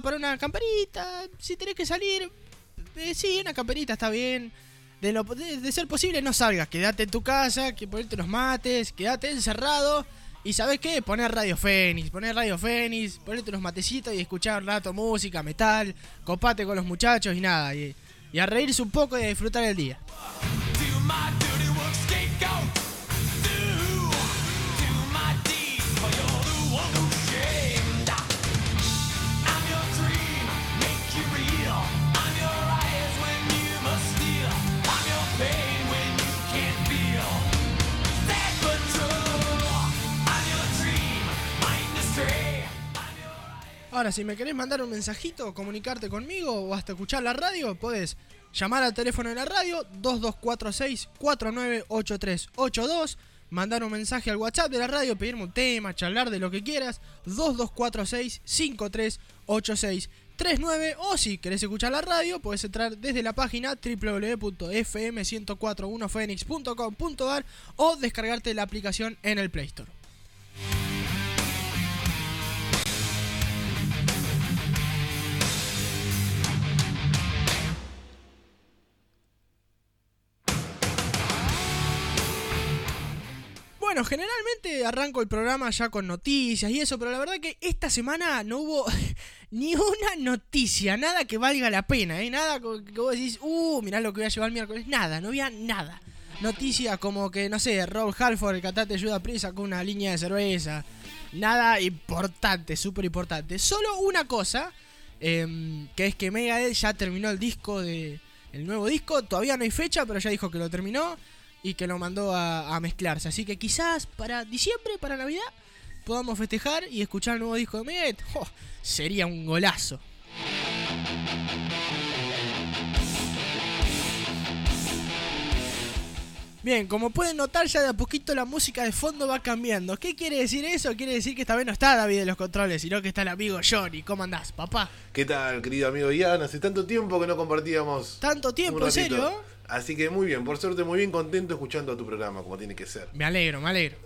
para una camperita, si tenés que salir, eh, sí, una camperita está bien. De, lo, de, ser posible no salgas, quédate en tu casa, que ponerte los mates, quédate encerrado. Y sabes qué, poner Radio Fénix, poner Radio Fénix, ponerte los matecitos y escuchar un rato música, metal, copate con los muchachos y nada, y, y a reírse un poco y a disfrutar el día. Ahora, si me querés mandar un mensajito, comunicarte conmigo o hasta escuchar la radio, podés llamar al teléfono de la radio 2246-498382, mandar un mensaje al WhatsApp de la radio, pedirme un tema, charlar de lo que quieras, 2246-538639 o si querés escuchar la radio, podés entrar desde la página www.fm1041phoenix.com.ar o descargarte la aplicación en el Play Store. Bueno, generalmente arranco el programa ya con noticias y eso, pero la verdad que esta semana no hubo ni una noticia, nada que valga la pena, ¿eh? Nada que vos decís, uh, mirá lo que voy a llevar el miércoles. Nada, no había nada. Noticias como que, no sé, Rob Halford, el cantante Ayuda Prisa, con una línea de cerveza. Nada importante, súper importante. Solo una cosa, em, que es que Megadeth ya terminó el disco de... El nuevo disco, todavía no hay fecha, pero ya dijo que lo terminó y que lo mandó a, mezclarse. Así que quizás para diciembre, para Navidad, podamos festejar y escuchar el nuevo disco de Megadeth. sería un golazo. Bien, como pueden notar ya de a poquito la música de fondo va cambiando. ¿Qué quiere decir eso? Quiere decir que esta vez no está David de los controles, sino que está el amigo Johnny. ¿Cómo andás, papá? ¿Qué tal, querido amigo Ian? Hace tanto tiempo que no compartíamos. ¿Tanto tiempo, en serio? Así que muy bien, por suerte muy bien contento escuchando tu programa, como tiene que ser. Me alegro, me alegro.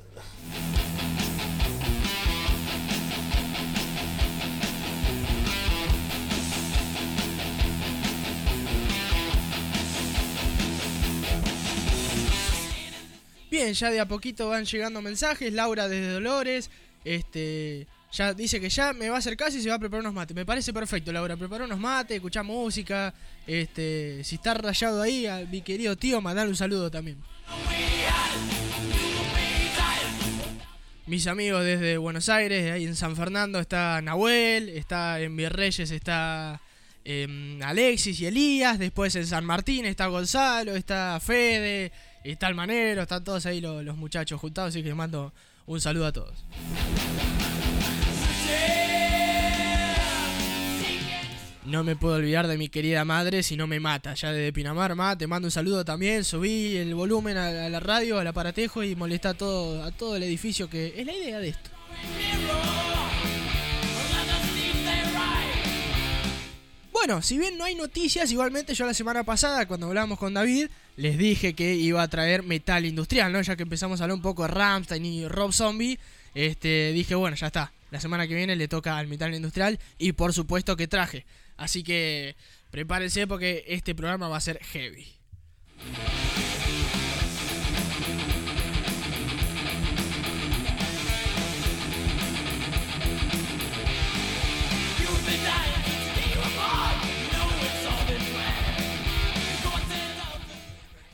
Bien, ya de a poquito van llegando mensajes. Laura desde Dolores. Este. Ya dice que ya me va a hacer casi y se va a preparar unos mates. Me parece perfecto, Laura. Prepara unos mates, escucha música. Este, si está rayado ahí, mi querido tío, mandale un saludo también. Mis amigos desde Buenos Aires, ahí en San Fernando está Nahuel, está en Virreyes está em, Alexis y Elías, después en San Martín está Gonzalo, está Fede, está el Manero, están todos ahí los, los muchachos juntados, así que les mando un saludo a todos. No me puedo olvidar de mi querida madre si no me mata. Ya desde Pinamar, ma, te mando un saludo también. Subí el volumen a, la radio, al aparatejo y molesta a todo, a todo el edificio, que es la idea de esto. Bueno, si bien no hay noticias, igualmente yo la semana pasada, cuando hablamos con David, les dije que iba a traer metal industrial, ¿no? Ya que empezamos a hablar un poco de Ramstein y Rob Zombie, este, dije, bueno, ya está. La semana que viene le toca al metal industrial y por supuesto que traje. Así que prepárense porque este programa va a ser heavy.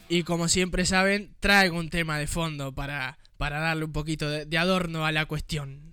Y como siempre saben, traigo un tema de fondo para, para darle un poquito de adorno a la cuestión.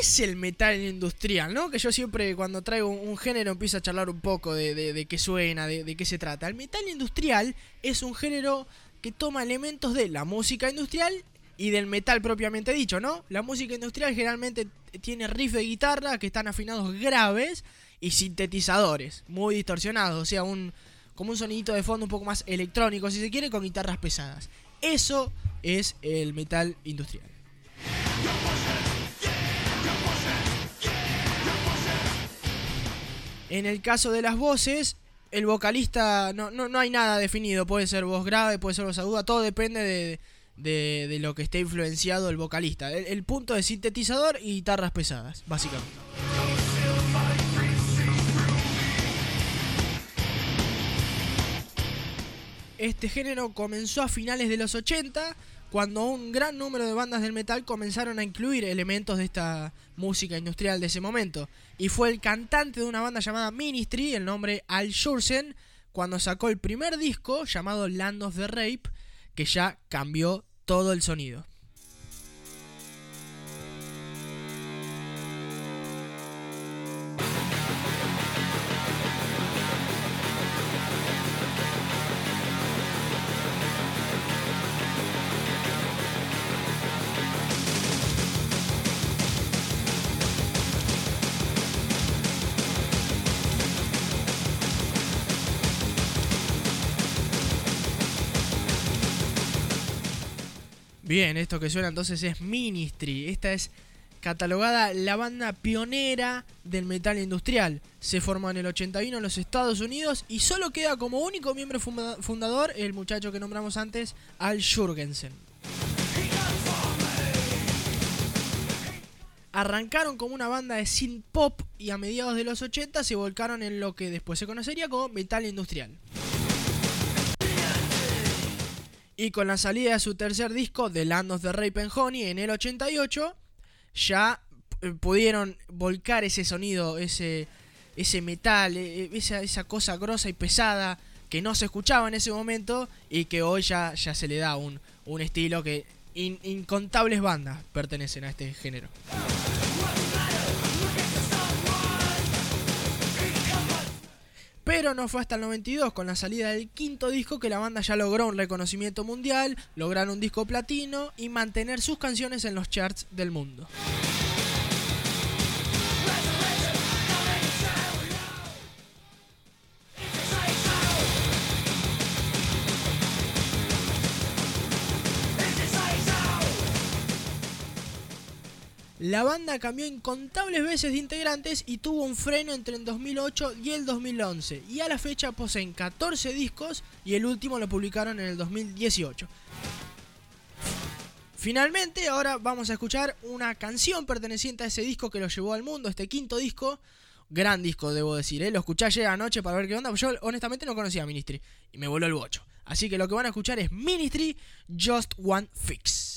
Es el metal industrial? ¿no? Que yo siempre cuando traigo un, género empiezo a charlar un poco de, qué suena, de, qué se trata. El metal industrial es un género que toma elementos de la música industrial y del metal propiamente dicho, ¿no? La música industrial generalmente tiene riffs de guitarra que están afinados graves y sintetizadores muy distorsionados, o sea, un como un sonidito de fondo un poco más electrónico si se quiere con guitarras pesadas. Eso es el metal industrial. En el caso de las voces, el vocalista no, no, no hay nada definido. Puede ser voz grave, puede ser voz aguda, todo depende de, de, lo que esté influenciado el vocalista. El, punto de sintetizador y guitarras pesadas, básicamente. Este género comenzó a finales de los 80 cuando un gran número de bandas del metal comenzaron a incluir elementos de esta música industrial de ese momento. Y fue el cantante de una banda llamada Ministry, el nombre Al Shursen, cuando sacó el primer disco llamado Land of the Rape, que ya cambió todo el sonido. Bien, esto que suena entonces es Ministry. Esta es catalogada la banda pionera del metal industrial. Se formó en el 81 en los Estados Unidos y solo queda como único miembro fundador el muchacho que nombramos antes, Al Jurgensen. Arrancaron como una banda de synth pop y a mediados de los 80 se volcaron en lo que después se conocería como metal industrial. Y con la salida de su tercer disco, The Land of the Rape Honey, en el 88, ya eh, pudieron volcar ese sonido, ese, ese metal, e, e, esa, esa cosa grosa y pesada que no se escuchaba en ese momento y que hoy ya, ya se le da un, un estilo que incontables bandas pertenecen a este género. Pero no fue hasta el 92, con la salida del quinto disco, que la banda ya logró un reconocimiento mundial, lograr un disco platino y mantener sus canciones en los charts del mundo. La banda cambió incontables veces de integrantes y tuvo un freno entre el 2008 y el 2011. Y a la fecha poseen 14 discos y el último lo publicaron en el 2018. Finalmente, ahora vamos a escuchar una canción perteneciente a ese disco que lo llevó al mundo, este quinto disco. Gran disco, debo decir, ¿eh? lo escuché ayer anoche para ver qué onda. Yo honestamente no conocía a Ministry y me voló el bocho. Así que lo que van a escuchar es Ministry Just One Fix.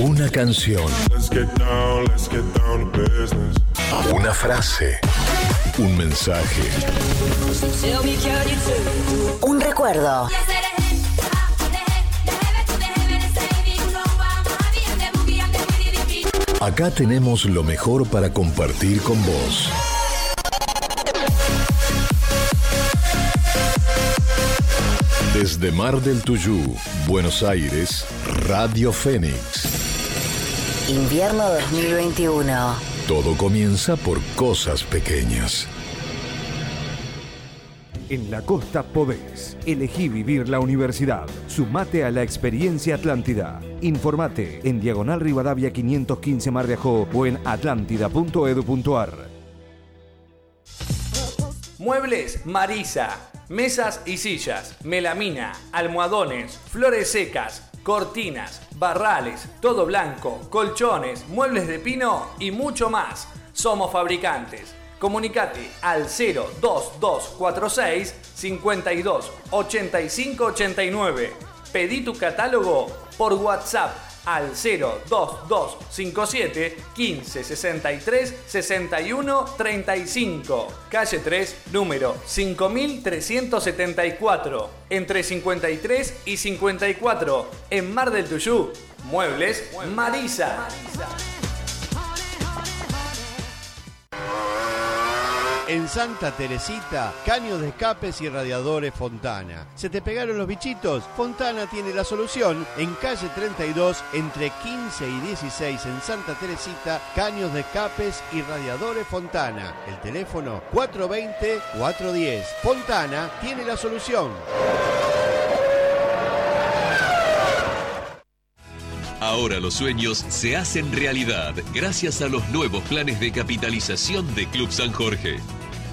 Una canción, Let's get down, let's get down to business. una frase, un mensaje, Un recuerdo. Acá tenemos lo mejor para compartir con vos. Desde Mar del Tuyú, Buenos Aires, Radio Fénix. Invierno 2021. Todo comienza por cosas pequeñas. En la costa podés. Elegí vivir la universidad. Sumate a la experiencia Atlántida. Informate en Diagonal Rivadavia 515 Mar de Ajó o en atlántida.edu.ar. Muebles Marisa. Mesas y sillas, melamina, almohadones, flores secas, cortinas, barrales, todo blanco, colchones, muebles de pino y mucho más. Somos fabricantes. Comunicate al 02246 52 85 89. Pedí tu catálogo por WhatsApp al 02257 15 63 61 35. Calle 3, número 5374. Entre 53 y 54. En Mar del Tuyú. Muebles Marisa. En Santa Teresita, caños de escapes y radiadores Fontana. ¿Se te pegaron los bichitos? Fontana tiene la solución. En calle 32, entre 15 y 16 en Santa Teresita, caños de escapes y radiadores Fontana. El teléfono 420-410. Fontana tiene la solución. Ahora los sueños se hacen realidad gracias a los nuevos planes de capitalización de Club San Jorge.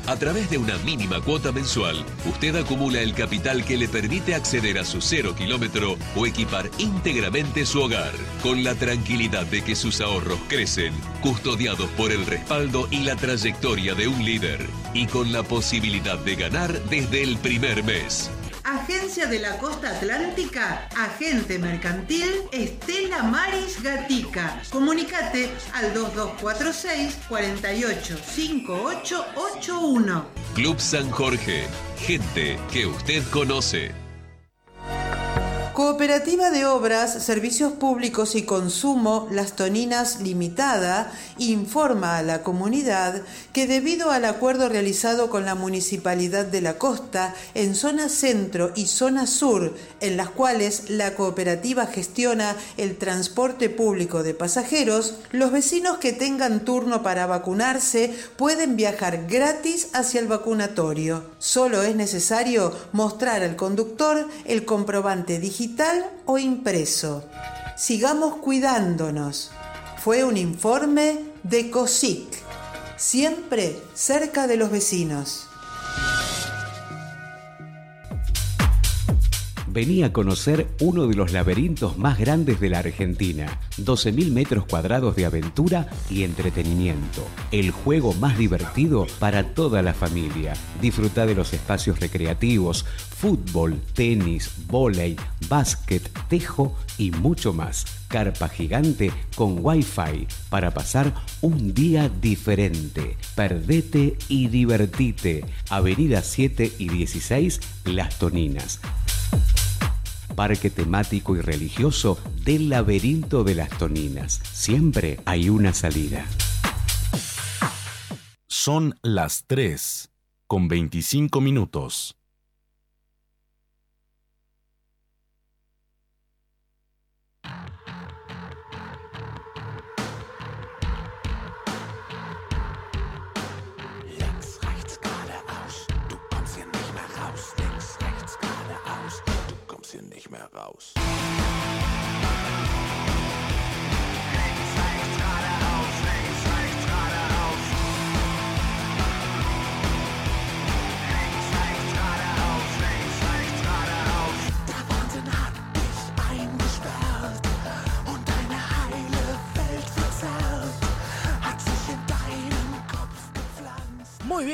A través de una mínima cuota mensual, usted acumula el capital que le permite acceder a su cero kilómetro o equipar íntegramente su hogar, con la tranquilidad de que sus ahorros crecen, custodiados por el respaldo y la trayectoria de un líder, y con la posibilidad de ganar desde el primer mes. Agencia de la Costa Atlántica, Agente Mercantil Estela Maris Gatica. Comunicate al 2246 485881. Club San Jorge, gente que usted conoce. Cooperativa de Obras, Servicios Públicos y Consumo Las Toninas Limitada informa a la comunidad que debido al acuerdo realizado con la Municipalidad de la Costa en zona centro y zona sur, en las cuales la cooperativa gestiona el transporte público de pasajeros, los vecinos que tengan turno para vacunarse pueden viajar gratis hacia el vacunatorio. Solo es necesario mostrar al conductor el comprobante digital o impreso. Sigamos cuidándonos. Fue un informe de COSIC, siempre cerca de los vecinos. Vení a conocer uno de los laberintos más grandes de la Argentina. 12.000 metros cuadrados de aventura y entretenimiento. El juego más divertido para toda la familia. Disfruta de los espacios recreativos, fútbol, tenis, vóley, básquet, tejo y mucho más. Carpa gigante con wifi para pasar un día diferente. Perdete y divertite. Avenida 7 y 16 Las Toninas parque temático y religioso del laberinto de las Toninas. Siempre hay una salida. Son las 3 con 25 minutos.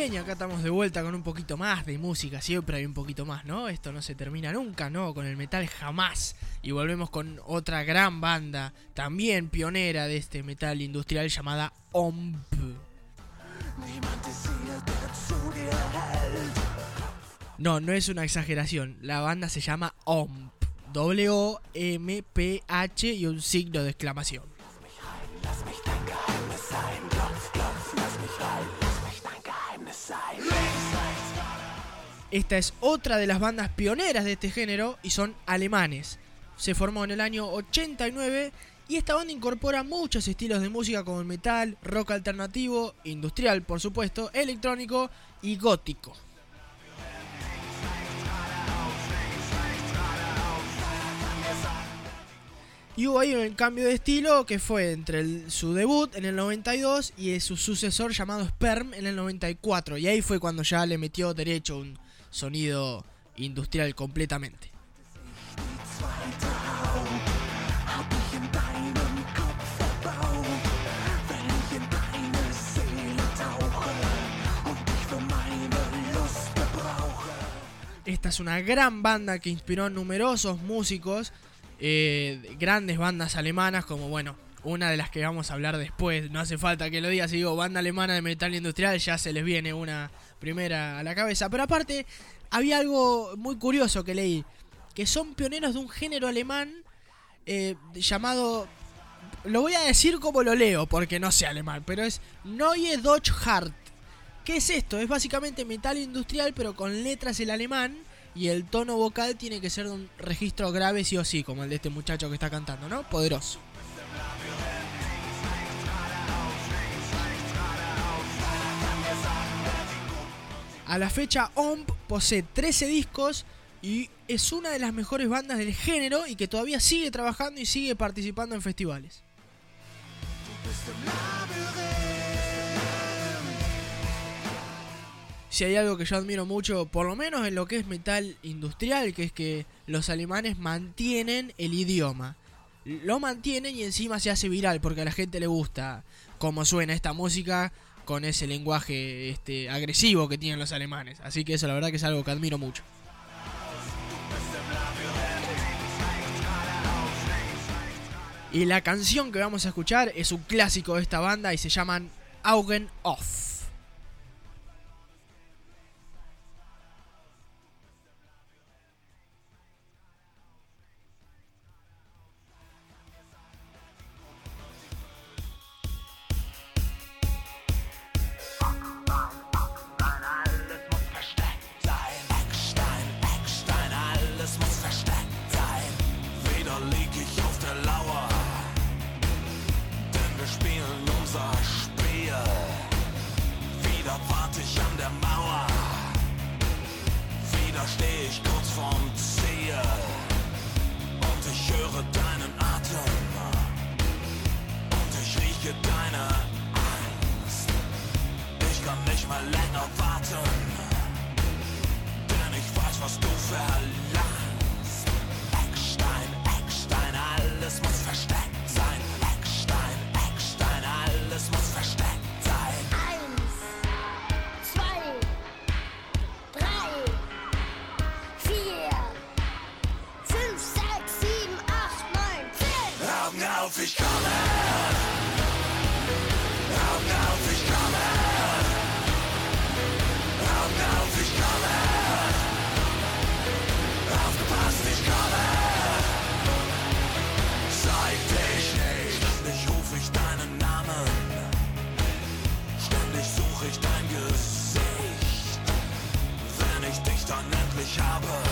Acá estamos de vuelta con un poquito más de música. Siempre hay un poquito más, ¿no? Esto no se termina nunca, ¿no? Con el metal jamás. Y volvemos con otra gran banda, también pionera de este metal industrial llamada OMP. No, no es una exageración. La banda se llama OMP. W-O-M-P-H y un signo de exclamación. Esta es otra de las bandas pioneras de este género y son alemanes. Se formó en el año 89 y esta banda incorpora muchos estilos de música como el metal, rock alternativo, industrial por supuesto, electrónico y gótico. Y hubo ahí un cambio de estilo que fue entre su debut en el 92 y su sucesor llamado Sperm en el 94. Y ahí fue cuando ya le metió derecho un sonido industrial completamente. Esta es una gran banda que inspiró a numerosos músicos, eh, grandes bandas alemanas como, bueno, una de las que vamos a hablar después. No hace falta que lo diga, si digo banda alemana de metal industrial, ya se les viene una primera a la cabeza. Pero aparte, había algo muy curioso que leí, que son pioneros de un género alemán eh, llamado... Lo voy a decir como lo leo, porque no sé alemán, pero es Neue Deutsch Hart. ¿Qué es esto? Es básicamente metal industrial, pero con letras en alemán. Y el tono vocal tiene que ser de un registro grave, sí o sí, como el de este muchacho que está cantando, ¿no? Poderoso. A la fecha, OMP posee 13 discos y es una de las mejores bandas del género y que todavía sigue trabajando y sigue participando en festivales. si hay algo que yo admiro mucho, por lo menos en lo que es metal industrial, que es que los alemanes mantienen el idioma. Lo mantienen y encima se hace viral porque a la gente le gusta cómo suena esta música con ese lenguaje este, agresivo que tienen los alemanes. Así que eso la verdad que es algo que admiro mucho. Y la canción que vamos a escuchar es un clásico de esta banda y se llaman Augen Off. Auf, ich komme. Augen auf, ich komme. Augen auf, ich komme. Aufgepasst, ich komme. Zeig dich. Ständig ruf ich deinen Namen. Ständig suche ich dein Gesicht. Wenn ich dich dann endlich habe,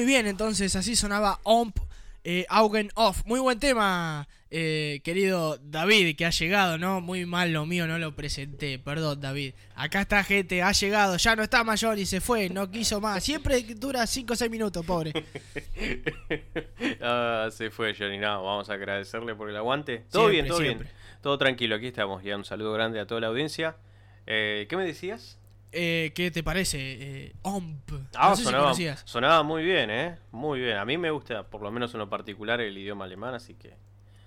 Muy bien, entonces así sonaba Omp eh, Augen Off. Muy buen tema, eh, querido David, que ha llegado, ¿no? Muy mal lo mío, no lo presenté. Perdón, David. Acá está gente, ha llegado, ya no está mayor y se fue, no quiso más. Siempre dura 5 o 6 minutos, pobre. Ah, se fue Johnny, no, vamos a agradecerle por el aguante. Todo Siempre, bien, todo siempre. bien. Todo tranquilo, aquí estamos. Ya un saludo grande a toda la audiencia. Eh, ¿Qué me decías? Eh, ¿Qué te parece? Eh, Omp. Ah, no sé sonaba, sonaba muy bien, ¿eh? Muy bien. A mí me gusta, por lo menos en lo particular, el idioma alemán, así que...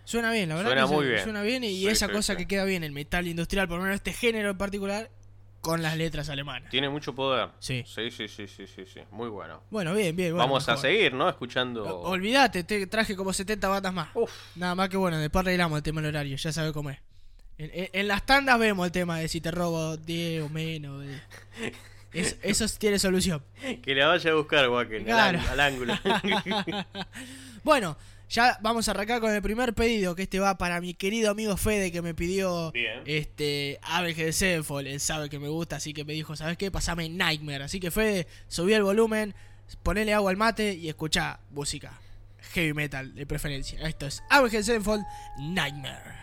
Suena bien, la verdad. Suena que muy bien. Suena bien y Sí, esa sí, cosa sí. que queda bien, el metal industrial, por lo menos este género en particular, con las letras alemanas. Tiene mucho poder. Sí. Sí, sí, sí, sí, sí, sí. Muy bueno. Bueno, bien, bien. bueno, Vamos a seguir, ¿no? Escuchando... Olvídate, te traje como 70 bandas más. Nada más que bueno, después arreglamos el tema del horario, ya sabe cómo es. En, en- en las tandas vemos el tema de si te robo 10 o menos. de- Es- eso tiene solución. Que la vaya a buscar, Wacken, Claro. al, al ángulo. bueno, ya vamos a arrancar con el primer pedido, que este va para mi querido amigo Fede, que me pidió Bien. este ABG de Sevenfold. Él sabe que me gusta, así que me dijo, ¿sabes qué? Pasame Nightmare. Así que Fede, subí el volumen, ponele agua al mate y escuchá música heavy metal de preferencia. Esto es Avenged Sevenfold Nightmare.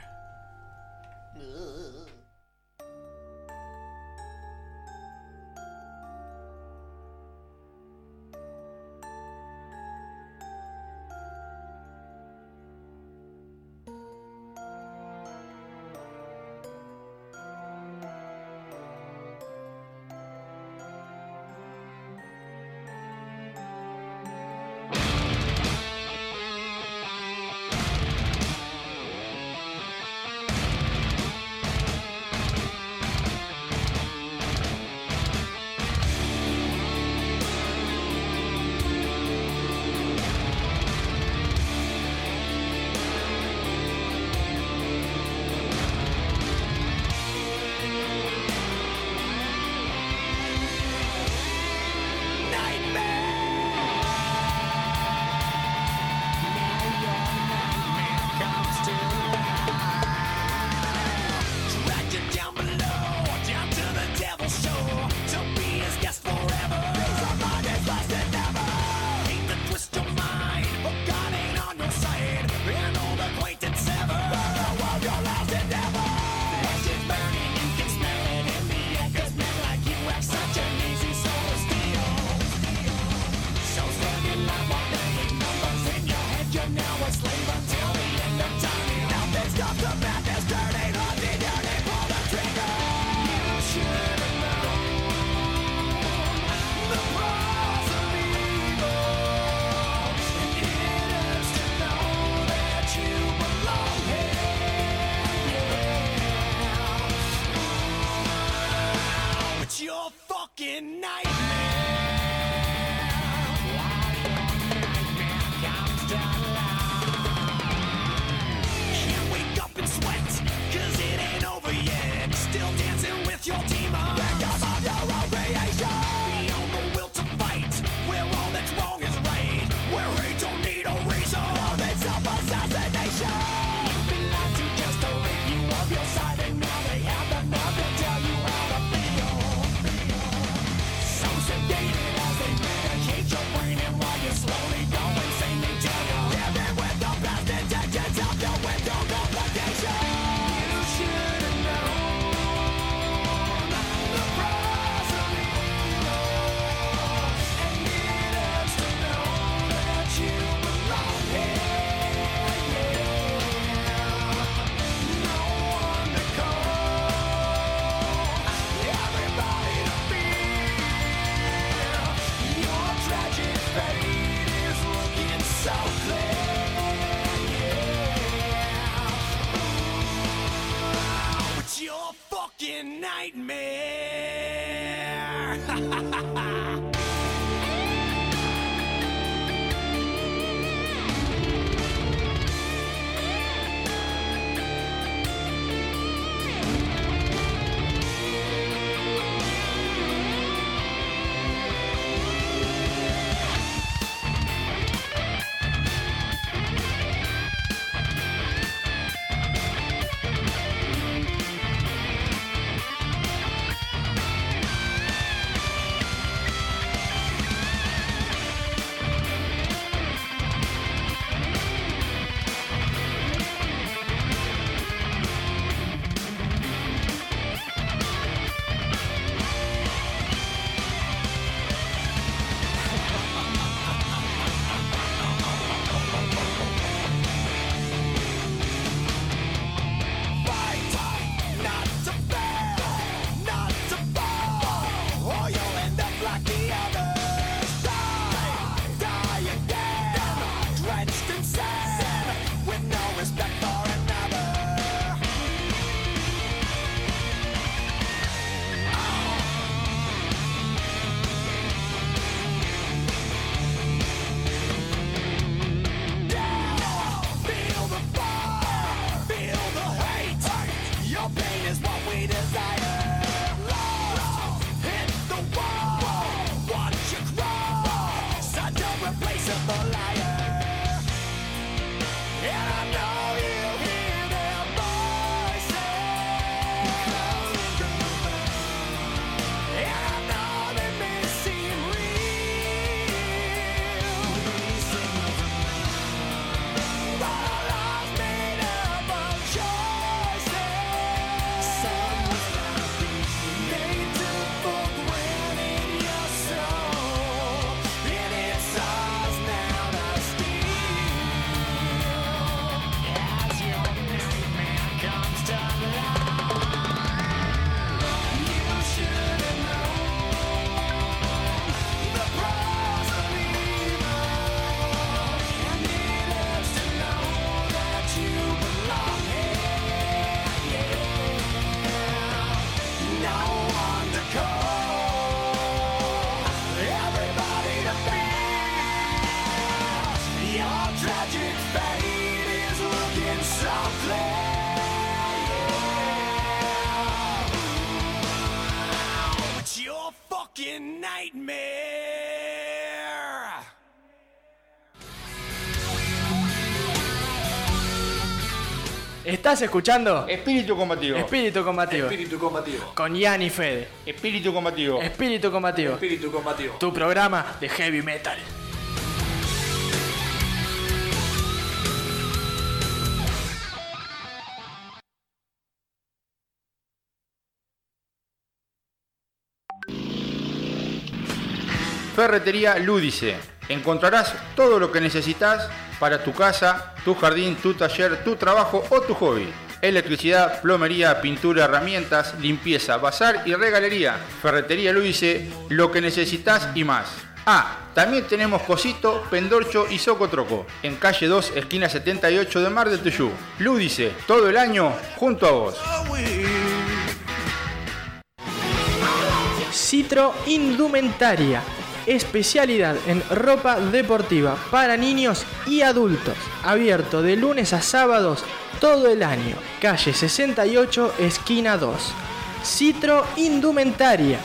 ¿Estás escuchando? Espíritu combativo. Espíritu combativo. Espíritu combativo. Con Ian y Fede. Espíritu combativo. Espíritu combativo. Espíritu combativo. Tu programa de heavy metal. Ferretería Lúdice. Encontrarás todo lo que necesitas para tu casa, tu jardín, tu taller, tu trabajo o tu hobby. Electricidad, plomería, pintura, herramientas, limpieza, bazar y regalería. Ferretería Lúdice, lo que necesitas y más. Ah, también tenemos Cosito, Pendorcho y Socotroco. En calle 2, esquina 78 de Mar del Tuyú. Lúdice, todo el año junto a vos. Citro Indumentaria. Especialidad en ropa deportiva para niños y adultos. Abierto de lunes a sábados todo el año. Calle 68, esquina 2. Citro Indumentaria.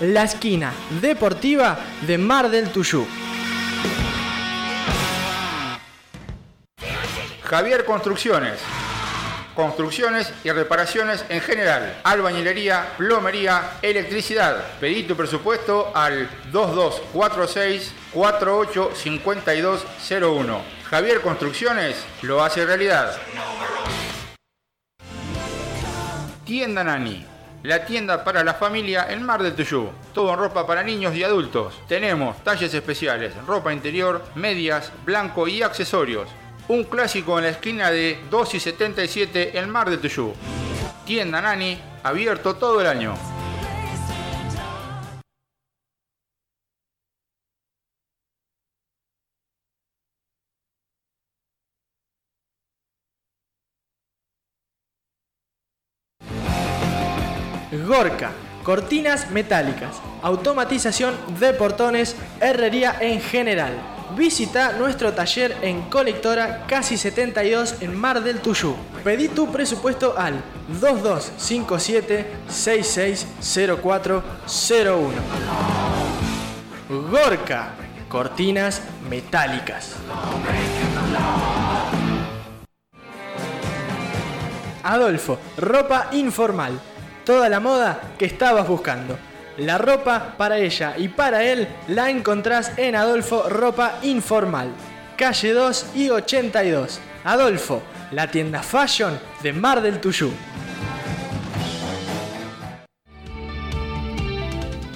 La esquina deportiva de Mar del Tuyú. Javier Construcciones. Construcciones y reparaciones en general. Albañilería, plomería, electricidad. Pedí tu presupuesto al 2246 485201. Javier Construcciones lo hace realidad. Tienda Nani. La tienda para la familia en Mar del Tuyú. Todo en ropa para niños y adultos. Tenemos talles especiales, ropa interior, medias, blanco y accesorios. Un clásico en la esquina de 2 y 77 en Mar del Tuyú. Tienda Nani, abierto todo el año. Gorka. Cortinas metálicas, automatización de portones, herrería en general. Visita nuestro taller en Colectora Casi 72 en Mar del Tuyú. Pedí tu presupuesto al 2257 660401. Gorka. Cortinas metálicas. Adolfo, ropa informal. Toda la moda que estabas buscando. La ropa para ella y para él la encontrás en Adolfo Ropa Informal. Calle 2 y 82. Adolfo, la tienda fashion de Mar del Tuyú.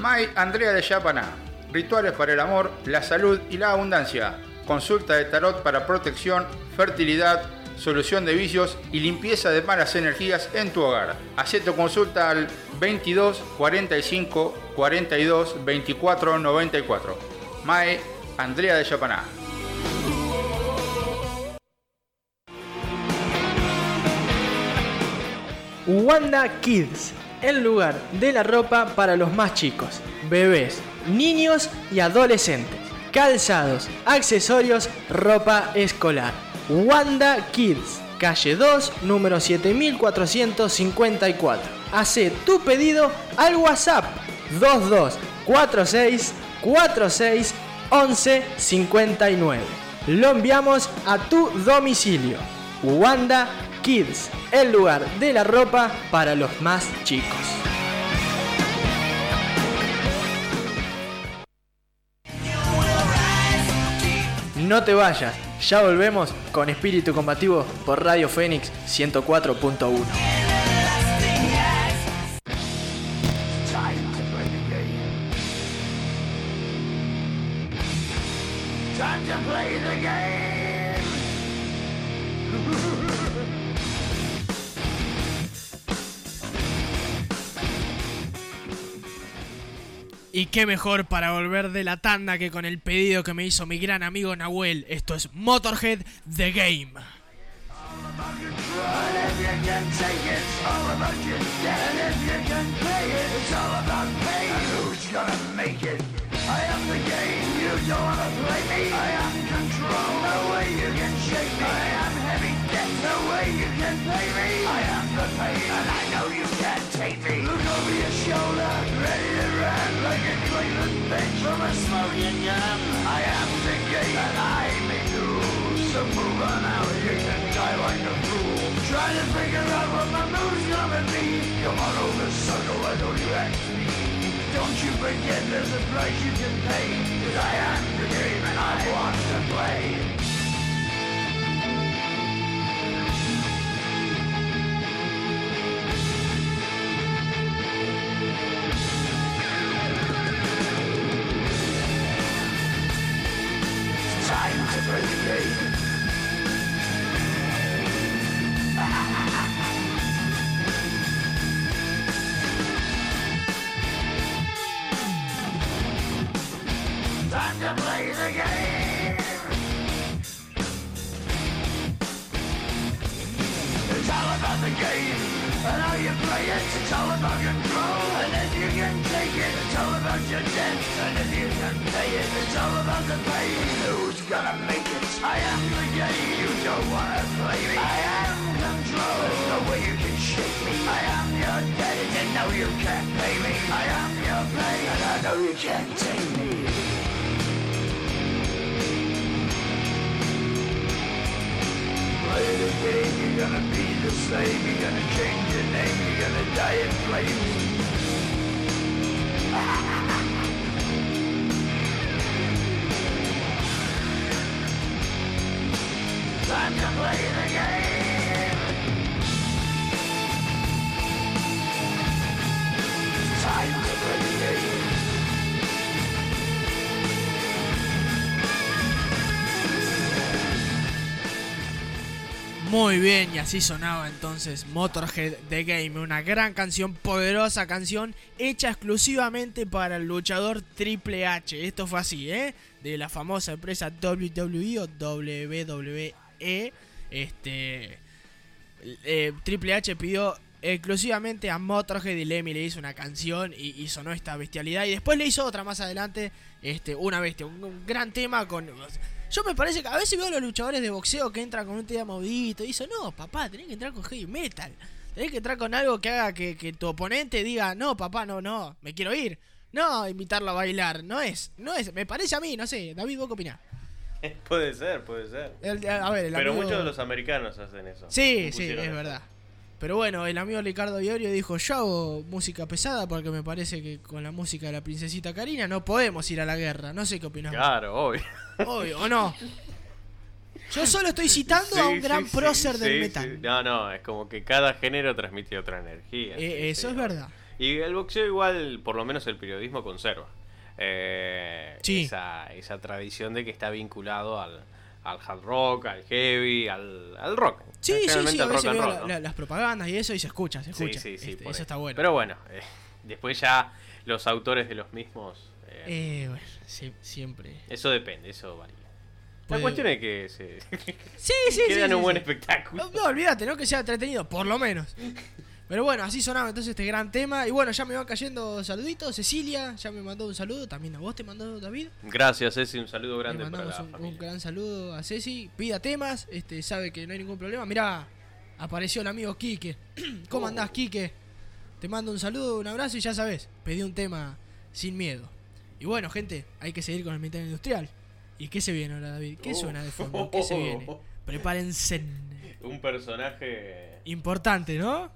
May Andrea de Yapaná. Rituales para el amor, la salud y la abundancia. Consulta de tarot para protección, fertilidad, solución de vicios y limpieza de malas energías en tu hogar. Haz tu consulta al 22 45 42 24 94. Mae Andrea de Yapaná. Wanda Kids, el lugar de la ropa para los más chicos, bebés, niños y adolescentes. Calzados, accesorios, ropa escolar. Wanda Kids, calle 2, número 7454. Hace tu pedido al WhatsApp 2246 46 11 59. Lo enviamos a tu domicilio. Wanda Kids, el lugar de la ropa para los más chicos. No te vayas, ya volvemos con Espíritu Combativo por Radio Fénix 104.1. Y qué mejor para volver de la tanda que con el pedido que me hizo mi gran amigo Nahuel. Esto es Motorhead The Game. I am the pain, and I know you can't take me. Look over your shoulder, ready I am the game, and I may lose. So move on out. You can die like a fool. Trying to figure out what my move's gonna be. Come on over, sucker, why you ask me? Don't you forget there's a price you can pay. Cause I am the game and I want to play. Time to play the game. You're gonna be the same, you're gonna change your name, you're gonna die in flames. Muy bien, y así sonaba entonces Motorhead The Game, una gran canción, poderosa canción, hecha exclusivamente para el luchador Triple H. Esto fue así, ¿eh? De la famosa empresa WWE o WWE. Este. eh, Triple H pidió exclusivamente a Motorhead y Lemmy le hizo una canción y, y sonó esta bestialidad. Y después le hizo otra más adelante, este, una bestia, un, gran tema con. Yo me parece que a veces veo a los luchadores de boxeo que entran con un tema movidito y eso, no, papá, tenés que entrar con heavy metal. Tenés que entrar con algo que haga que, que tu oponente diga, no, papá, no, no, me quiero ir. No, invitarlo a bailar, no es, no es, me parece a mí, no sé, David, ¿vos qué opinás? Puede ser, puede ser. El- a ver, el Pero amigo- muchos de los americanos hacen eso. Sí, sí, es eso. verdad. Pero bueno, el amigo Ricardo Iorio dijo, yo hago música pesada porque me parece que con la música de la princesita Karina no podemos ir a la guerra. No sé qué opinás. Claro, obvio. Obvio, ¿o no? Yo solo estoy citando a un Sí, gran sí, prócer del metal. No, no, es como que cada género transmite otra energía. Eh, eso es verdad. Y el boxeo igual, por lo menos el periodismo conserva. Eh, Sí. esa, esa tradición de que está vinculado al, al hard rock, al heavy, al, al rock. Sí, sí, sí, a al rock veces and veo roll, la- ¿no? la- las propagandas y eso y se escucha, se Sí, escucha. sí, sí, Este, por eso está bueno. Pero bueno, eh, después ya los autores de los mismos. eh, Eh, bueno, sí, siempre. Eso depende, eso varía. La cuestión es que se Sí, sí, que sí, sí, un buen sí. espectáculo. No, no, olvídate, ¿no? Que sea entretenido, por lo menos. Pero bueno, así sonaba entonces este gran tema. Y bueno, ya me van cayendo saluditos. Cecilia ya me mandó un saludo. También a vos te mandó David. Gracias, Ceci, un saludo Le grande para la un, familia. un gran saludo a Ceci. Pida temas, este, sabe que no hay ningún problema. Mirá, apareció el amigo Quique. ¿Cómo Oh. andás, Quique? Te mando un saludo, un abrazo y ya sabes, pedí un tema sin miedo. Y bueno, gente, hay que seguir con el metal industrial. ¿Y qué se viene ahora, David? ¿Qué Oh. suena de fondo? ¿Qué se viene? Prepárense. Un personaje. Importante, ¿no?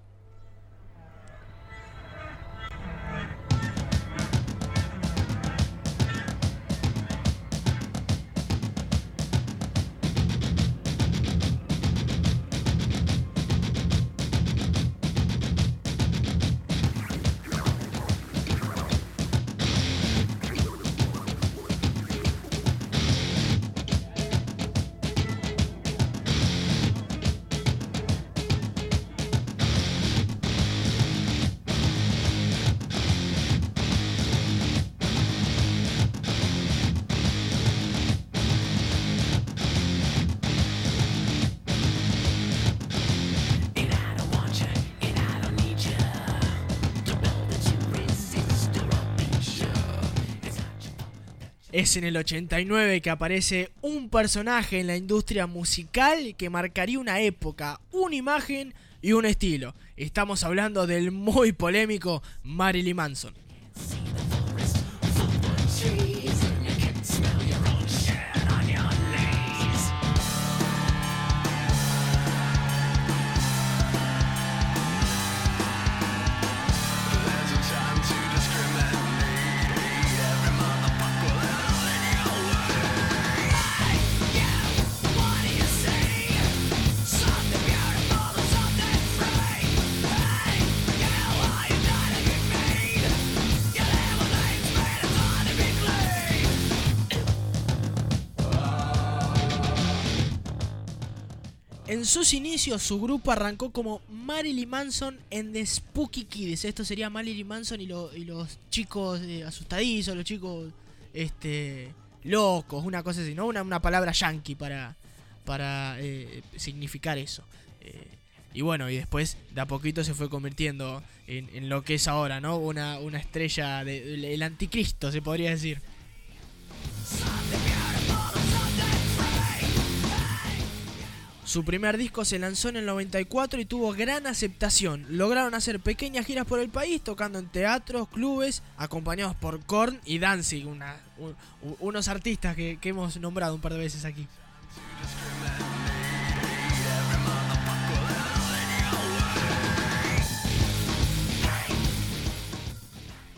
Es en el 89 que aparece un personaje en la industria musical que marcaría una época, una imagen y un estilo. Estamos hablando del muy polémico Marilyn Manson. En sus inicios, su grupo arrancó como Marilyn Manson and the Spooky Kids. Esto sería Marilyn Manson y, lo- y los chicos eh, asustadizos, los chicos este, locos, una cosa así, ¿no? Una, palabra yankee para, para eh, significar eso. Eh, y bueno, y después de a poquito se fue convirtiendo en, en lo que es ahora, ¿no? Una, una estrella del el anticristo, se podría decir. Su primer disco se lanzó en el 94 y tuvo gran aceptación. Lograron hacer pequeñas giras por el país, tocando en teatros, clubes, acompañados por Korn y Danzig, una- unos artistas que, que hemos nombrado un par de veces aquí.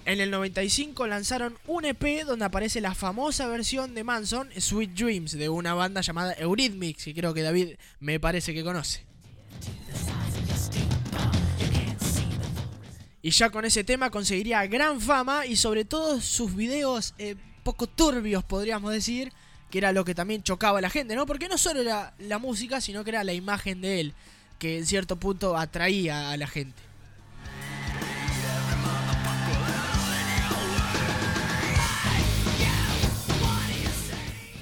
En el 95 lanzaron un EP donde aparece la famosa versión de Manson, Sweet Dreams, de una banda llamada Eurythmics, que creo que David me parece que conoce. Y ya con ese tema conseguiría gran fama y sobre todo sus videos eh, poco turbios, podríamos decir, que era lo que también chocaba a la gente, ¿no? Porque no solo era la música, sino que era la imagen de él, que en cierto punto atraía a la gente.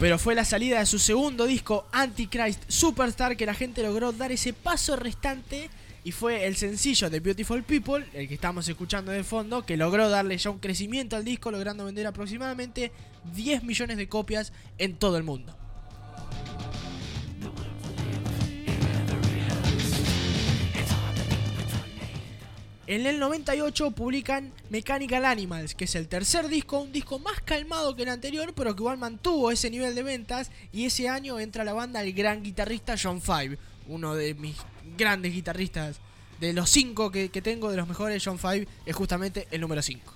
Pero fue la salida de su segundo disco, Antichrist Superstar, que la gente logró dar ese paso restante y fue el sencillo de Beautiful People, el que estamos escuchando de fondo, que logró darle ya un crecimiento al disco, logrando vender aproximadamente 10 millones de copias en todo el mundo. En el 98 publican Mechanical Animals, que es el tercer disco, un disco más calmado que el anterior, pero que igual mantuvo ese nivel de ventas. Y ese año entra a la banda el gran guitarrista John Five, uno de mis grandes guitarristas. De los cinco que, que tengo, de los mejores, John Five es justamente el número 5.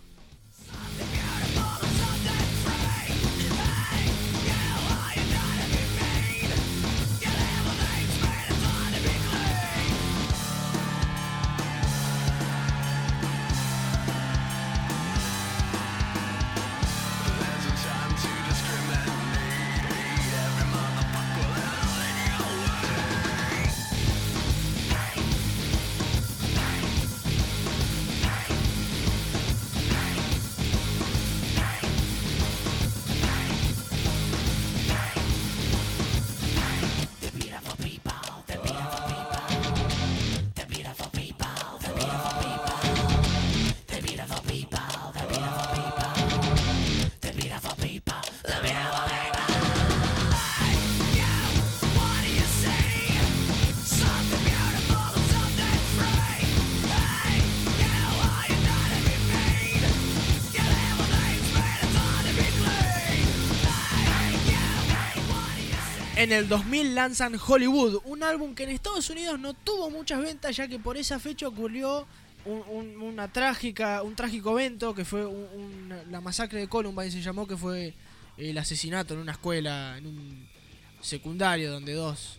En el 2000 lanzan Hollywood, un álbum que en Estados Unidos no tuvo muchas ventas ya que por esa fecha ocurrió un, un- una trágica, un trágico evento que fue un- la masacre de Columbine se llamó que fue el asesinato en una escuela, en un secundario donde dos,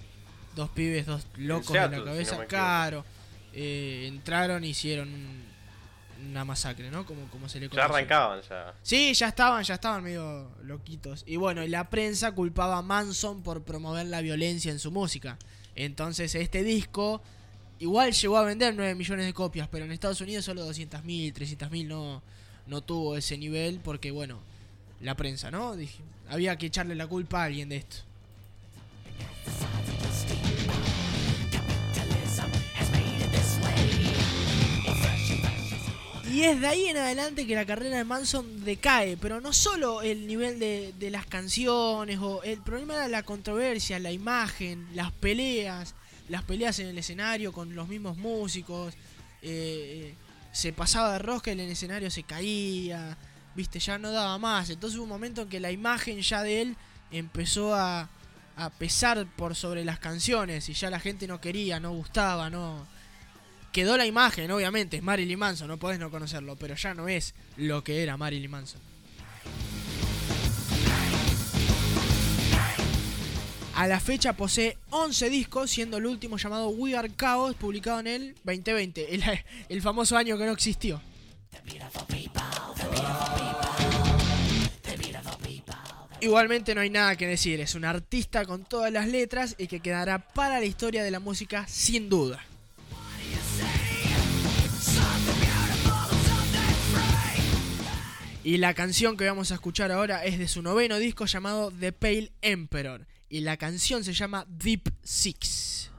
dos pibes, dos locos de Seattle, la si cabeza, no caro, eh, entraron y hicieron una masacre, ¿no? Como, como se le Ya conoce. arrancaban, ya. Sí, ya estaban, ya estaban medio loquitos. Y bueno, la prensa culpaba a Manson por promover la violencia en su música. Entonces este disco igual llegó a vender 9 millones de copias, pero en Estados Unidos solo 200.000, 300.000 no, no tuvo ese nivel porque bueno, la prensa, ¿no? Dije, había que echarle la culpa a alguien de esto. Y es de ahí en adelante que la carrera de Manson decae, pero no solo el nivel de, de las canciones, o el problema era la controversia, la imagen, las peleas, las peleas en el escenario con los mismos músicos, eh, se pasaba de rosca en el escenario se caía, viste, ya no daba más, entonces hubo un momento en que la imagen ya de él empezó a, a pesar por sobre las canciones y ya la gente no quería, no gustaba, no quedó la imagen, obviamente, es Marilyn Manson, no podés no conocerlo, pero ya no es lo que era Marilyn Manson. A la fecha posee 11 discos, siendo el último llamado We Are Chaos, publicado en el 2020, el, el famoso año que no existió. Igualmente no hay nada que decir, es un artista con todas las letras y que quedará para la historia de la música sin duda. Y la canción que vamos a escuchar ahora es de su noveno disco llamado The Pale Emperor. Y la canción se llama Deep Six.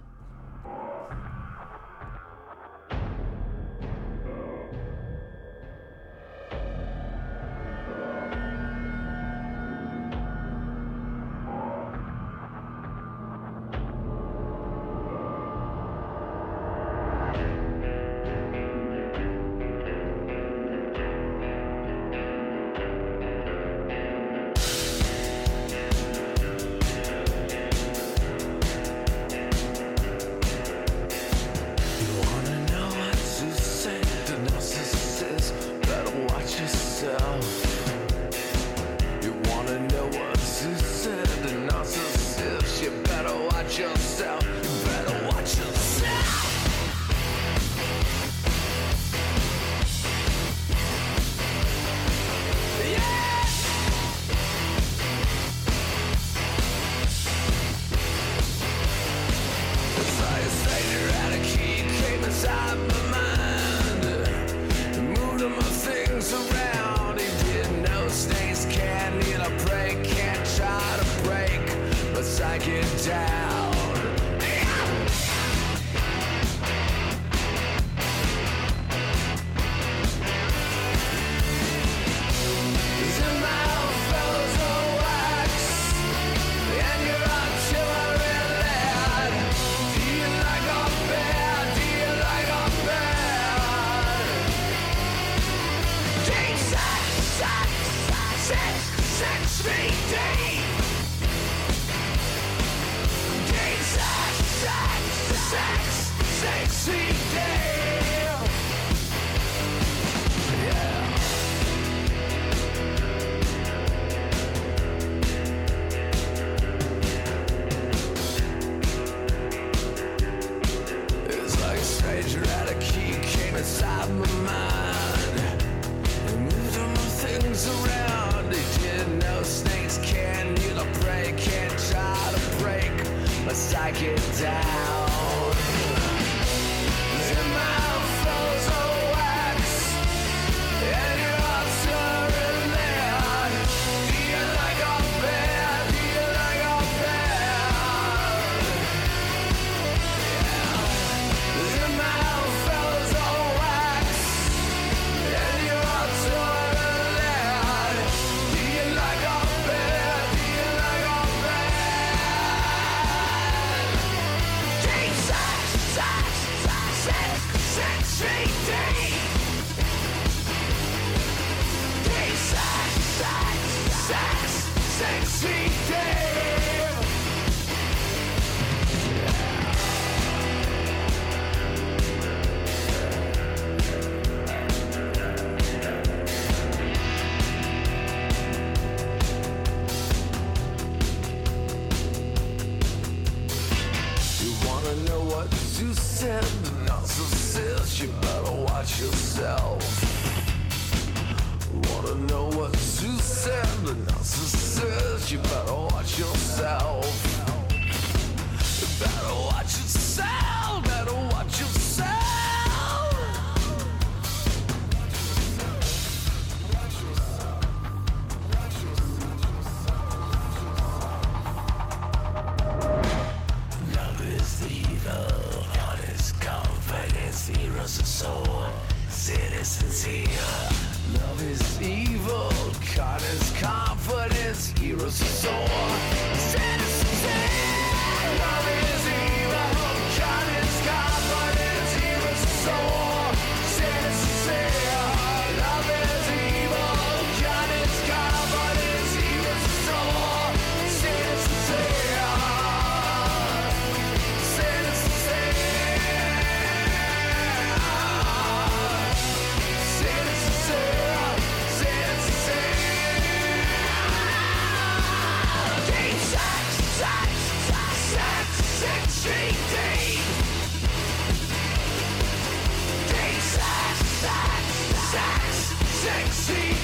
sexy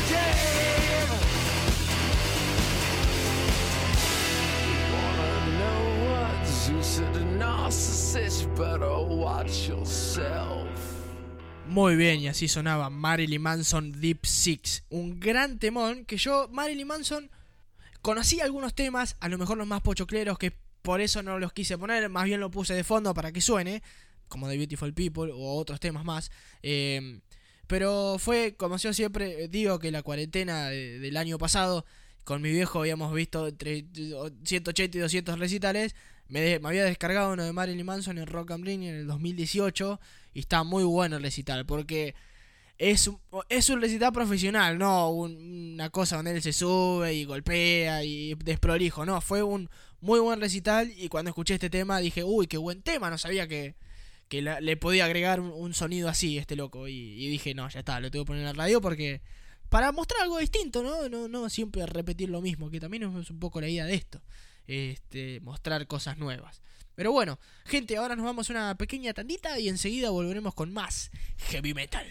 Muy bien, y así sonaba Marilyn Manson Deep Six. Un gran temón que yo, Marilyn Manson, conocí algunos temas, a lo mejor los más pochocleros, que por eso no los quise poner, más bien lo puse de fondo para que suene, como The Beautiful People o otros temas más. Eh, pero fue, como yo siempre digo, que la cuarentena de- del año pasado, con mi viejo habíamos visto entre 180 y 200 recitales. Me, de- me había descargado uno de Marilyn Manson en Rock and Ring en el 2018 y está muy bueno el recital porque es un, es un recital profesional, no un- una cosa donde él se sube y golpea y desprolijo, no, fue un muy buen recital y cuando escuché este tema dije, uy, qué buen tema, no sabía que, que le podía agregar un, sonido así este loco y, y dije, no, ya está, lo tengo que poner en la radio porque para mostrar algo distinto, ¿no? No, no siempre repetir lo mismo, que también es un poco la idea de esto, este, mostrar cosas nuevas. Pero bueno, gente, ahora nos vamos a una pequeña tandita y enseguida volveremos con más heavy metal.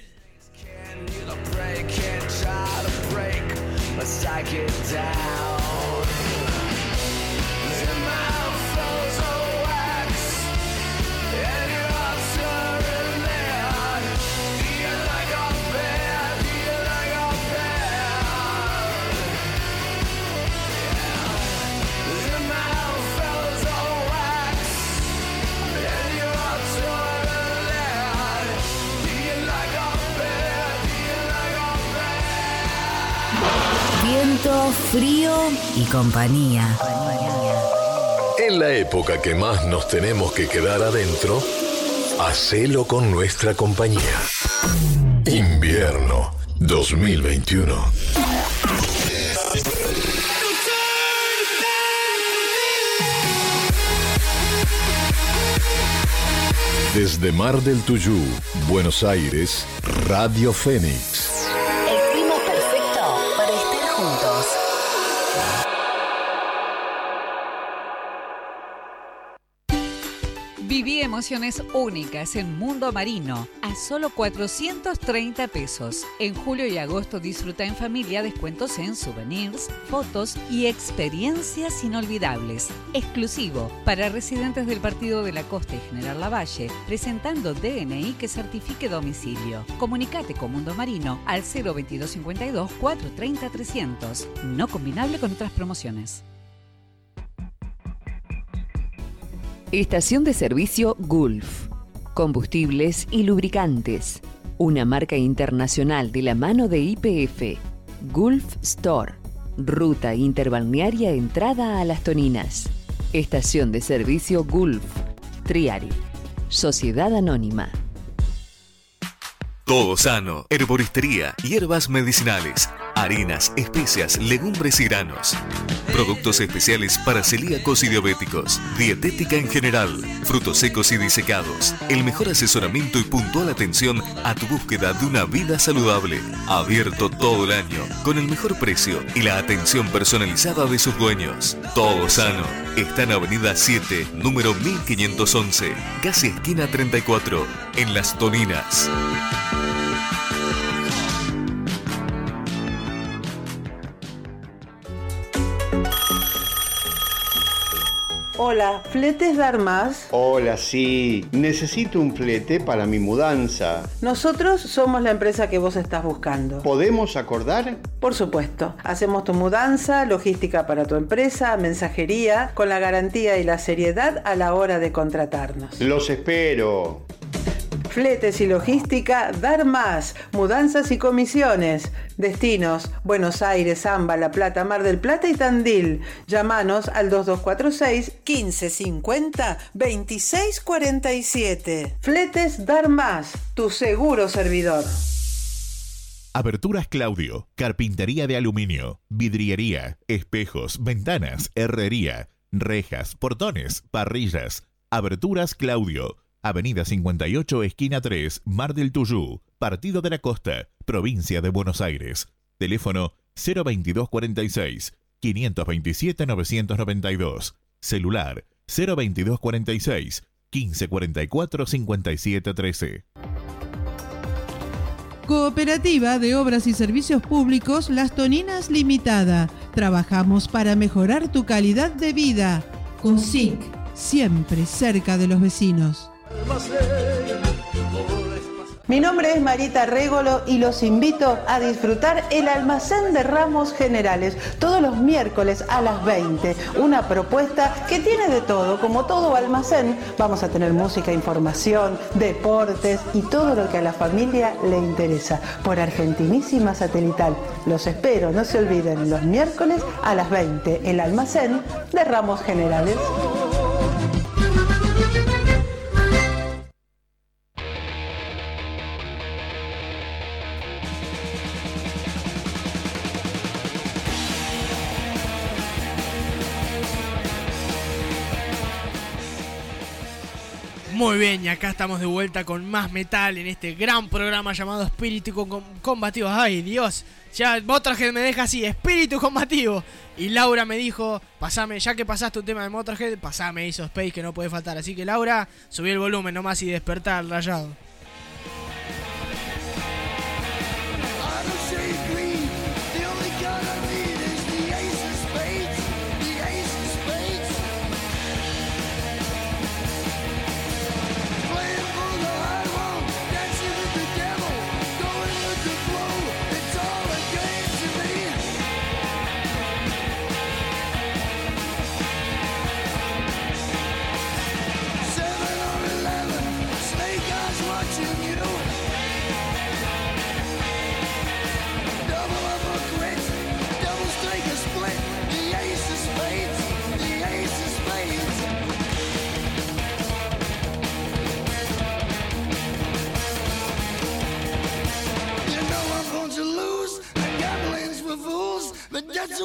Frío y compañía. En la época que más nos tenemos que quedar adentro, hacelo con nuestra compañía. Invierno 2021. Desde Mar del Tuyú, Buenos Aires, Radio Fénix. Viví emociones únicas en Mundo Marino a solo 430 pesos. En julio y agosto disfruta en familia descuentos en souvenirs, fotos y experiencias inolvidables. Exclusivo para residentes del Partido de la Costa y General Lavalle, presentando DNI que certifique domicilio. Comunicate con Mundo Marino al 02252 430 300. No combinable con otras promociones. Estación de servicio Gulf. Combustibles y lubricantes. Una marca internacional de la mano de IPF. Gulf Store. Ruta interbalnearia entrada a Las Toninas. Estación de servicio Gulf. Triari. Sociedad Anónima. Todo sano, herboristería, hierbas medicinales, harinas, especias, legumbres y granos. Productos especiales para celíacos y diabéticos, dietética en general, frutos secos y disecados. El mejor asesoramiento y puntual atención a tu búsqueda de una vida saludable. Abierto todo el año, con el mejor precio y la atención personalizada de sus dueños. Todo sano. Está en Avenida 7, número 1511, casi esquina 34, en Las Toninas. Hola, ¿fletes dar más? Hola, sí. Necesito un flete para mi mudanza. Nosotros somos la empresa que vos estás buscando. ¿Podemos acordar? Por supuesto, hacemos tu mudanza, logística para tu empresa, mensajería, con la garantía y la seriedad a la hora de contratarnos. Los espero. Fletes y logística, dar más, mudanzas y comisiones. Destinos, Buenos Aires, Zamba, La Plata, Mar del Plata y Tandil. Llámanos al 2246 1550 2647. Fletes, dar más, tu seguro servidor. Aberturas Claudio, carpintería de aluminio, vidriería, espejos, ventanas, herrería, rejas, portones, parrillas. Aberturas Claudio, Avenida 58, esquina 3, Mar del Tuyú, Partido de la Costa, Provincia de Buenos Aires. Teléfono 02246 527 992. Celular 02246 1544 5713. Cooperativa de Obras y Servicios Públicos Las Toninas Limitada. Trabajamos para mejorar tu calidad de vida. COSIC, siempre cerca de los vecinos. Mi nombre es Marita Régolo y los invito a disfrutar el almacén de ramos generales todos los miércoles a las 20. Una propuesta que tiene de todo, como todo almacén. Vamos a tener música, información, deportes y todo lo que a la familia le interesa. Por Argentinísima Satelital. Los espero, no se olviden, los miércoles a las 20. El almacén de ramos generales. Muy bien, y acá estamos de vuelta con más metal en este gran programa llamado Espíritu Com- Combativo. Ay, Dios, ya Motorhead me deja así, Espíritu Combativo. Y Laura me dijo, pasame, ya que pasaste un tema de Motorhead, pasame hizo Space que no puede faltar. Así que Laura, subí el volumen nomás y despertar rayado.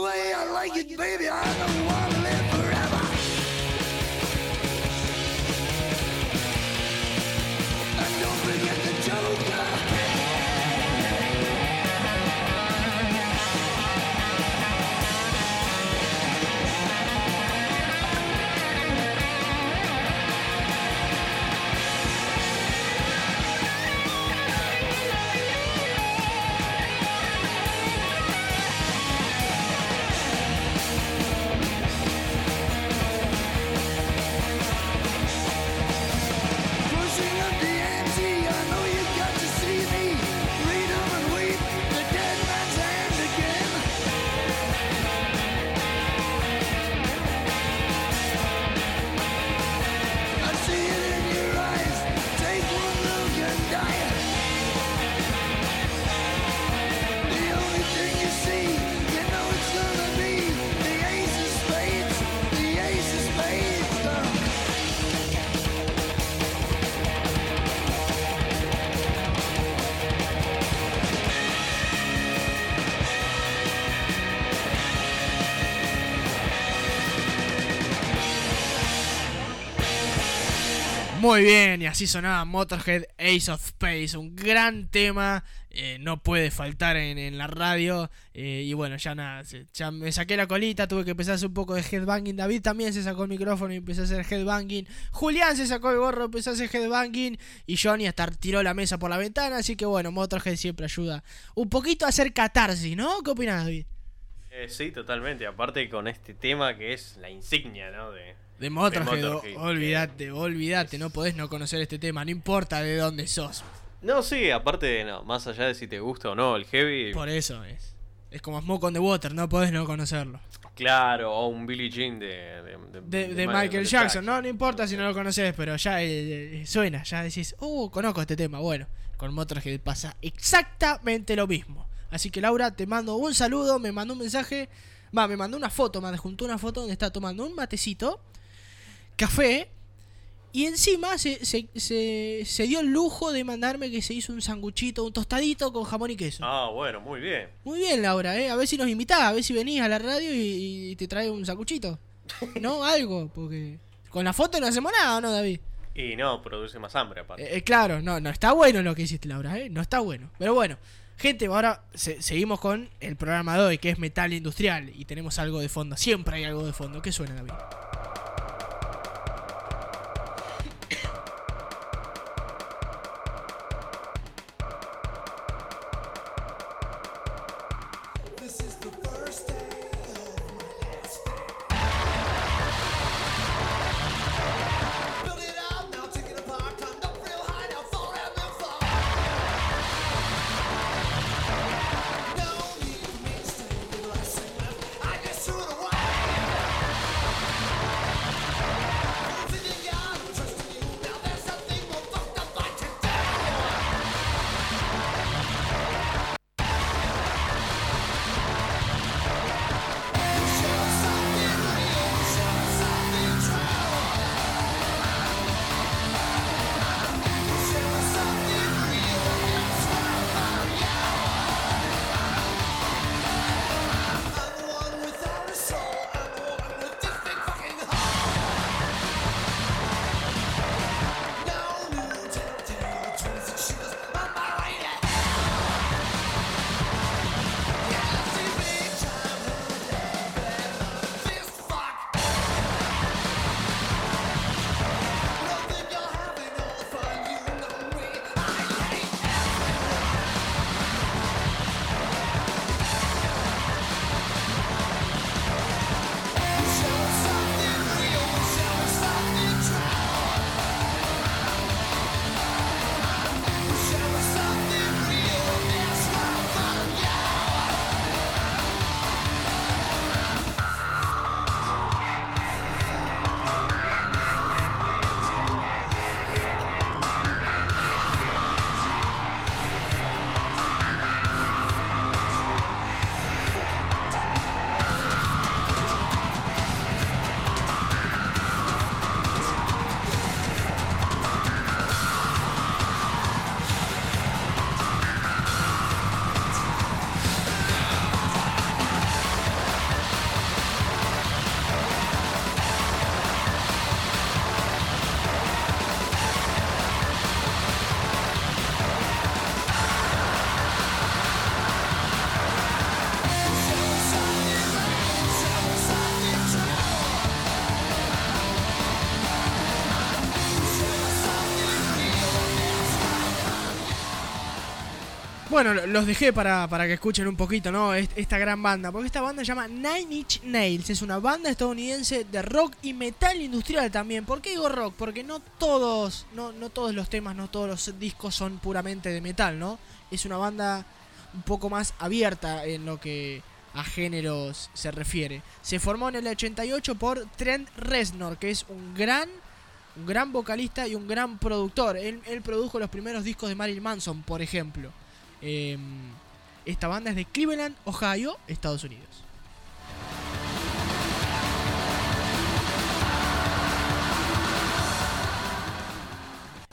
Way I like it, baby. I don't want Muy bien, y así sonaba Motorhead Ace of Space, un gran tema, eh, no puede faltar en, la radio. eh, y bueno, ya nada, ya me saqué la colita, tuve que empezar a hacer un poco de headbanging. David también se sacó el micrófono y empezó a hacer headbanging. Julián se sacó el gorro, empezó a hacer headbanging. Y Johnny hasta tiró la mesa por la ventana. Así que bueno, Motorhead siempre ayuda un poquito a hacer catarsis, ¿no? ¿Qué opinas, David? Eh, sí, totalmente. Aparte con este tema que es la insignia, ¿no? De, De Motorhead, Motorhead, olvídate, olvídate, no podés no conocer este tema, no importa de dónde sos. No, sí, aparte, no, más allá de si te gusta o no el heavy. Por eso es. Es como Smoke on the Water, no podés no conocerlo. Claro, o un Billie Jean de, de, De, de Ma- Michael de Jackson, no, no importa si no lo conoces, pero ya eh, eh, suena, ya decís, uh, conozco este tema. Bueno, con Motorhead pasa exactamente lo mismo. Así que Laura, te mando un saludo, me mandó un mensaje, va, me mandó una foto, me adjuntó una foto donde está tomando un matecito, café, y encima se, se, se, se dio el lujo de mandarme que se hizo un sanguchito, un tostadito con jamón y queso. Ah, bueno, muy bien. Muy bien, Laura, ¿eh? A ver si nos invitás, a ver si venís a la radio y, y te traes un sanguchito. ¿No? Algo, porque con la foto no hacemos nada, ¿no, David? Y no, produce más hambre aparte. Eh, eh, claro, no, no está bueno lo que hiciste, Laura, ¿eh? No está bueno. Pero bueno, gente, ahora se- seguimos con el programa de hoy, que es metal industrial, y tenemos algo de fondo. Siempre hay algo de fondo. ¿Qué suena, David? Bueno, lo- los dejé para, para que escuchen un poquito, ¿no? Est- Esta gran banda. Porque esta banda se llama Nine Inch Nails. Es una banda estadounidense de rock y metal industrial también. ¿Por qué digo rock? Porque no todos, no, no todos los temas, no todos los discos son puramente de metal, ¿no? Es una banda un poco más abierta en lo que a géneros se refiere. Se formó en el 88 por Trent Reznor, que es un gran un gran vocalista y un gran productor. Él, él produjo los primeros discos de Marilyn Manson, por ejemplo. Eh, esta banda es de Cleveland, Ohio, Estados Unidos.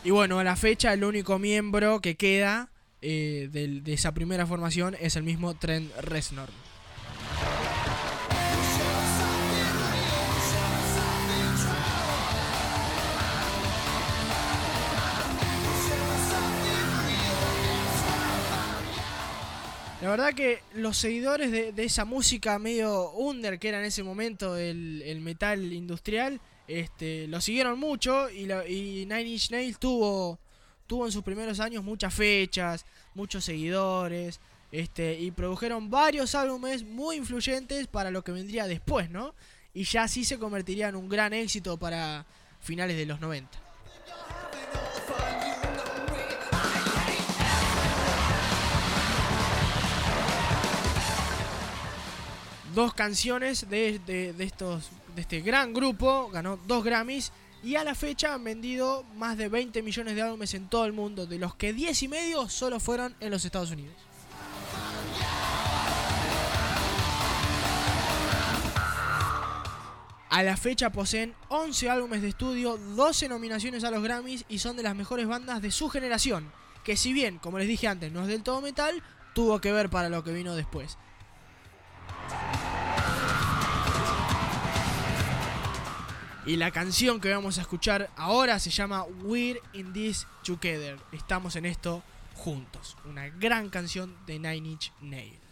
Y bueno, a la fecha el único miembro que queda eh, del- de esa primera formación es el mismo Trent Reznor. La verdad que los seguidores de, esa música medio under que era en ese momento el, el metal industrial, este, lo siguieron mucho y, la- y Nine Inch Nails tuvo, tuvo en sus primeros años muchas fechas, muchos seguidores, este, y produjeron varios álbumes muy influyentes para lo que vendría después, ¿no? Y ya así se convertiría en un gran éxito para finales de los 90. Dos canciones de, este gran grupo, ganó dos Grammys y a la fecha han vendido más de 20 millones de álbumes en todo el mundo, de los que 10 y medio solo fueron en los Estados Unidos. A la fecha poseen 11 álbumes de estudio, 12 nominaciones a los Grammys y son de las mejores bandas de su generación, que si bien, como les dije antes, no es del todo metal, tuvo que ver para lo que vino después. Y la canción que vamos a escuchar ahora se llama We're in This Together. Estamos en esto juntos. Una gran canción de Nine Inch Nails.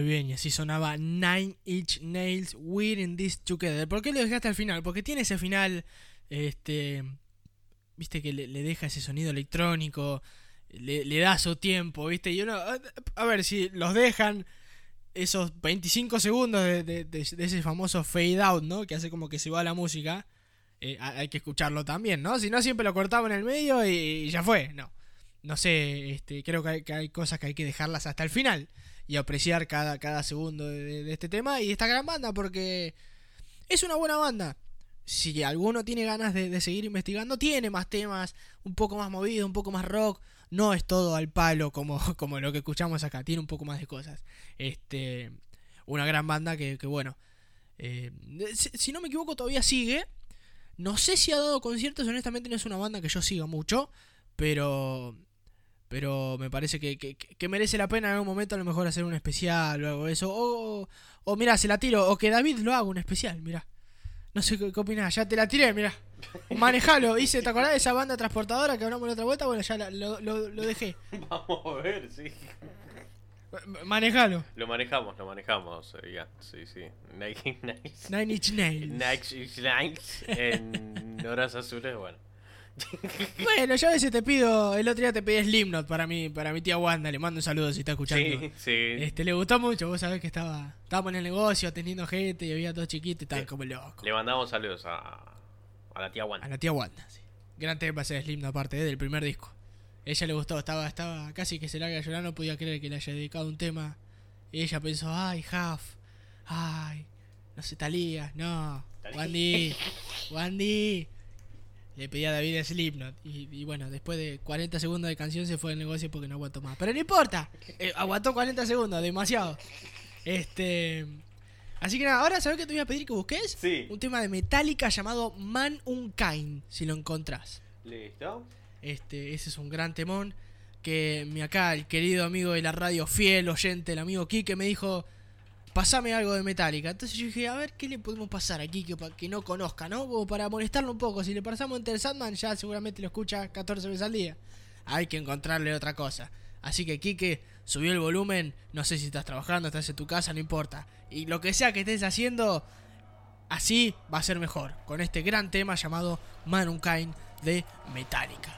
Muy bien, y así sonaba Nine Inch Nails We're in This Together. ¿Por qué lo dejaste al final? Porque tiene ese final, este, viste que le, deja ese sonido electrónico, le, le da su tiempo, viste, y uno, a, ver si los dejan esos 25 segundos de, ese famoso fade out, ¿no? Que hace como que se va la música. eh, ha- hay que escucharlo también, ¿no? Si no, siempre lo cortamos en el medio y, ya fue, no. No sé, este, creo que hay cosas que hay que dejarlas hasta el final y apreciar cada, cada segundo de, este tema y de esta gran banda porque es una buena banda. Si alguno tiene ganas de, seguir investigando, tiene más temas, un poco más movido, un poco más rock. No es todo al palo como, como lo que escuchamos acá, tiene un poco más de cosas. Este, una gran banda que, que bueno, eh, si, si no me equivoco todavía sigue. No sé si ha dado conciertos, honestamente no es una banda que yo siga mucho, pero pero me parece que, que- que merece la pena en algún momento a lo mejor hacer un especial o algo de eso. O, o mira, se la tiro, o que David lo haga un especial, mira. No sé qué, qué opinás, ya te la tiré, mira. Manejalo, hice, ¿te acordás de esa banda transportadora que hablamos la otra vuelta? Bueno, ya la- lo, lo- lo dejé. Vamos a ver, sí. Manejalo. Lo manejamos, lo manejamos. eh, ya, sí, sí. Nike Nights. Nine Inch Nails. Nike Inch Nails en horas azules, bueno. Bueno, yo a veces te pido, el otro día te pedí Slimknot para mi, para mi tía Wanda, le mando un saludo si está escuchando. Sí, sí. Este, le gustó mucho, vos sabés que estaba, estábamos en el negocio atendiendo gente y había todo chiquito y estaba como loco. Le mandamos saludos a, a la tía A Wanda. la tía Wanda, sí. Gran tema ese de Slimknot aparte eh, del primer disco. Ella le gustó, estaba, estaba casi que se larga a llorar, no podía creer que le haya dedicado un tema. Y ella pensó, ay, Huff, ay, no sé, Talía, no, Wandy, Wandy. Le pedí a David Slipknot. Y, y bueno, después de 40 segundos de canción se fue del negocio porque no aguantó más. Pero no importa. eh, aguantó 40 segundos, demasiado. Este. Así que nada, ahora ¿sabes qué te voy a pedir que busques? Sí. Un tema de Metallica llamado Man Unkind, si lo encontrás. ¿Listo? Este, ese es un gran temón. Que mi acá, el querido amigo de la radio, fiel oyente, el amigo Kike, me dijo: Pasame algo de Metallica. Entonces yo dije: A ver, ¿qué le podemos pasar a Kike para que no conozca, no? Como para molestarlo un poco. Si le pasamos Enter Sandman, ya seguramente lo escucha 14 veces al día. Hay que encontrarle otra cosa. Así que Kike subió el volumen. No sé si estás trabajando, estás en tu casa, no importa. Y lo que sea que estés haciendo, así va a ser mejor. Con este gran tema llamado Mankind de Metallica.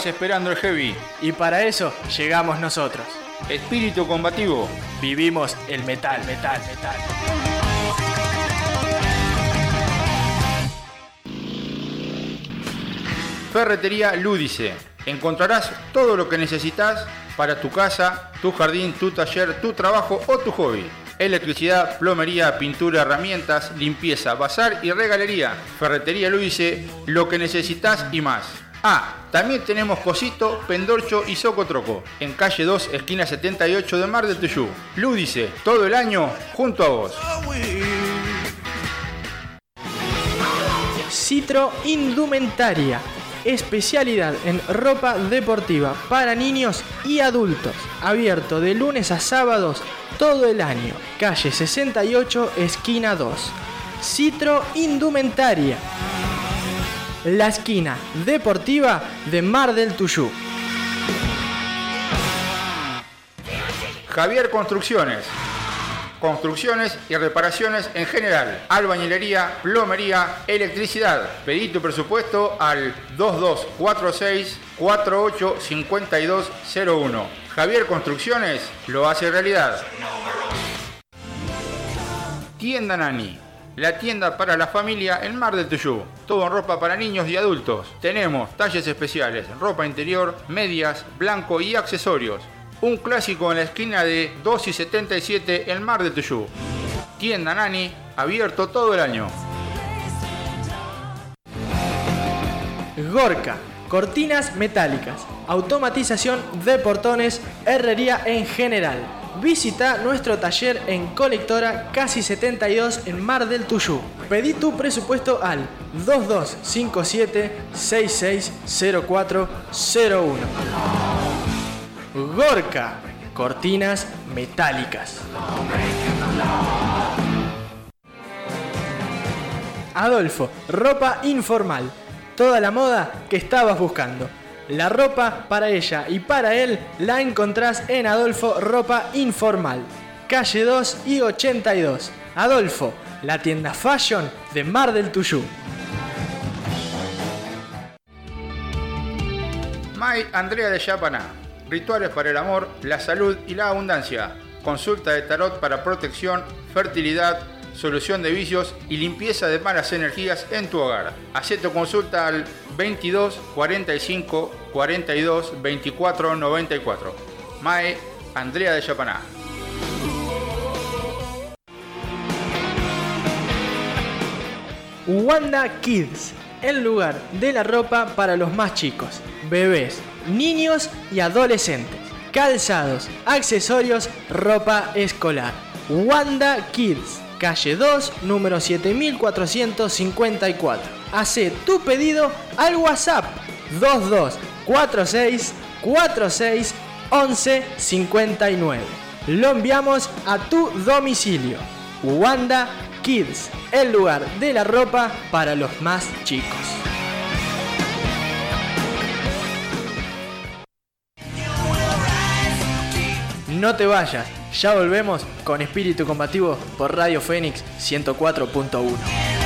Estabas esperando el heavy. Y para eso llegamos nosotros. Espíritu combativo. Vivimos el metal, metal, metal. Ferretería Lúdice. Encontrarás todo lo que necesitas para tu casa, tu jardín, tu taller, tu trabajo o tu hobby. Electricidad, plomería, pintura, herramientas, limpieza, bazar y regalería. Ferretería Lúdice, lo que necesitas y más. Ah, también tenemos Cosito, Pendorcho y Socotroco, en calle 2, esquina 78 de Mar del Tuyú. Lúdice, todo el año junto a vos. Citro Indumentaria. Especialidad en ropa deportiva para niños y adultos. Abierto de lunes a sábados todo el año. Calle 68, esquina 2. Citro Indumentaria. La esquina deportiva de Mar del Tuyú. Javier Construcciones. Construcciones y reparaciones en general. Albañilería, plomería, electricidad. Pedí tu presupuesto al 2246 485201. Javier Construcciones lo hace realidad. Tienda Nani. La tienda para la familia en Mar del Tuyú. Todo en ropa para niños y adultos. Tenemos talles especiales, ropa interior, medias, blanco y accesorios. Un clásico en la esquina de 2 y 77 en Mar del Tuyú. Tienda Nani, abierto todo el año. Gorka. Cortinas metálicas. Automatización de portones. Herrería en general. Visita nuestro taller en Colectora Casi 72 en Mar del Tuyú. Pedí tu presupuesto al 2257 660401. Gorka. Cortinas metálicas. Adolfo. Ropa informal. Toda la moda que estabas buscando. La ropa para ella y para él la encontrás en Adolfo Ropa Informal. Calle 2 y 82. Adolfo, la tienda fashion de Mar del Tuyú. May Andrea de Yapaná. Rituales para el amor, la salud y la abundancia. Consulta de tarot para protección, fertilidad, solución de vicios y limpieza de malas energías en tu hogar. Hacé tu consulta al 22 45 42 24 94. Mae Andrea de Yapaná. Wanda Kids, el lugar de la ropa para los más chicos, bebés, niños y adolescentes. Calzados, accesorios, ropa escolar. Wanda Kids, calle 2, número 7454. Hace tu pedido al WhatsApp 2246 46 11 59. Lo enviamos a tu domicilio. Wanda Kids, el lugar de la ropa para los más chicos. No te vayas, ya volvemos con Espíritu Combativo por Radio Fénix 104.1.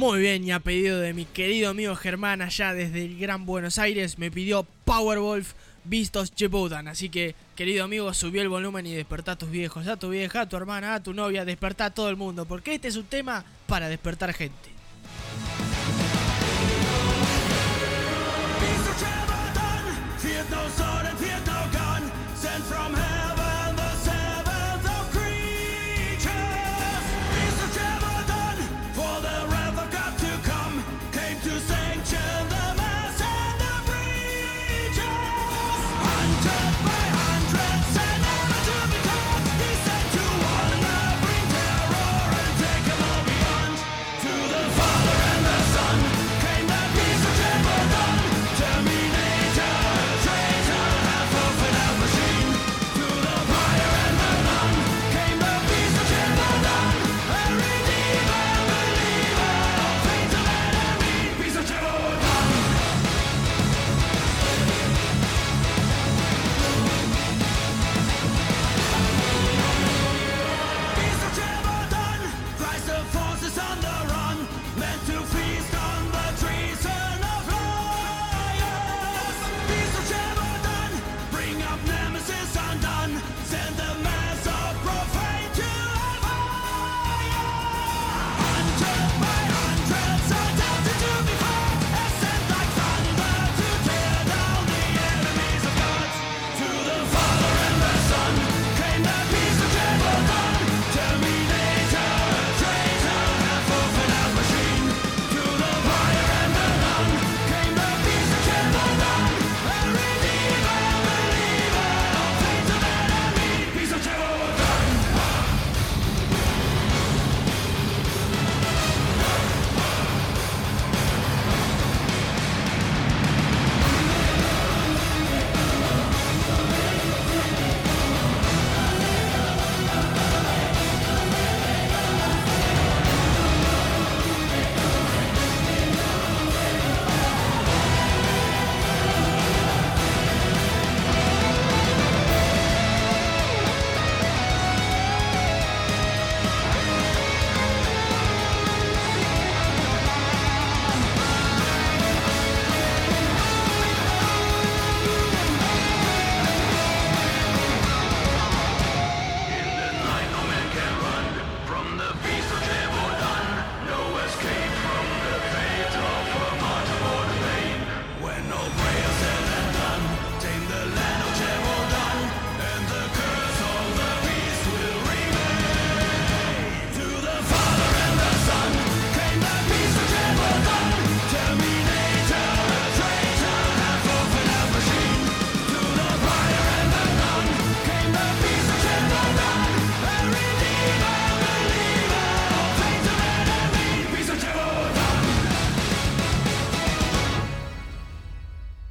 Muy bien, y a pedido de mi querido amigo Germán allá desde el Gran Buenos Aires, me pidió Powerwolf Vistos Jebudan. Así que, querido amigo, subió el volumen y despertá a tus viejos, a tu vieja, a tu hermana, a tu novia, despertá a todo el mundo, porque este es un tema para despertar gente.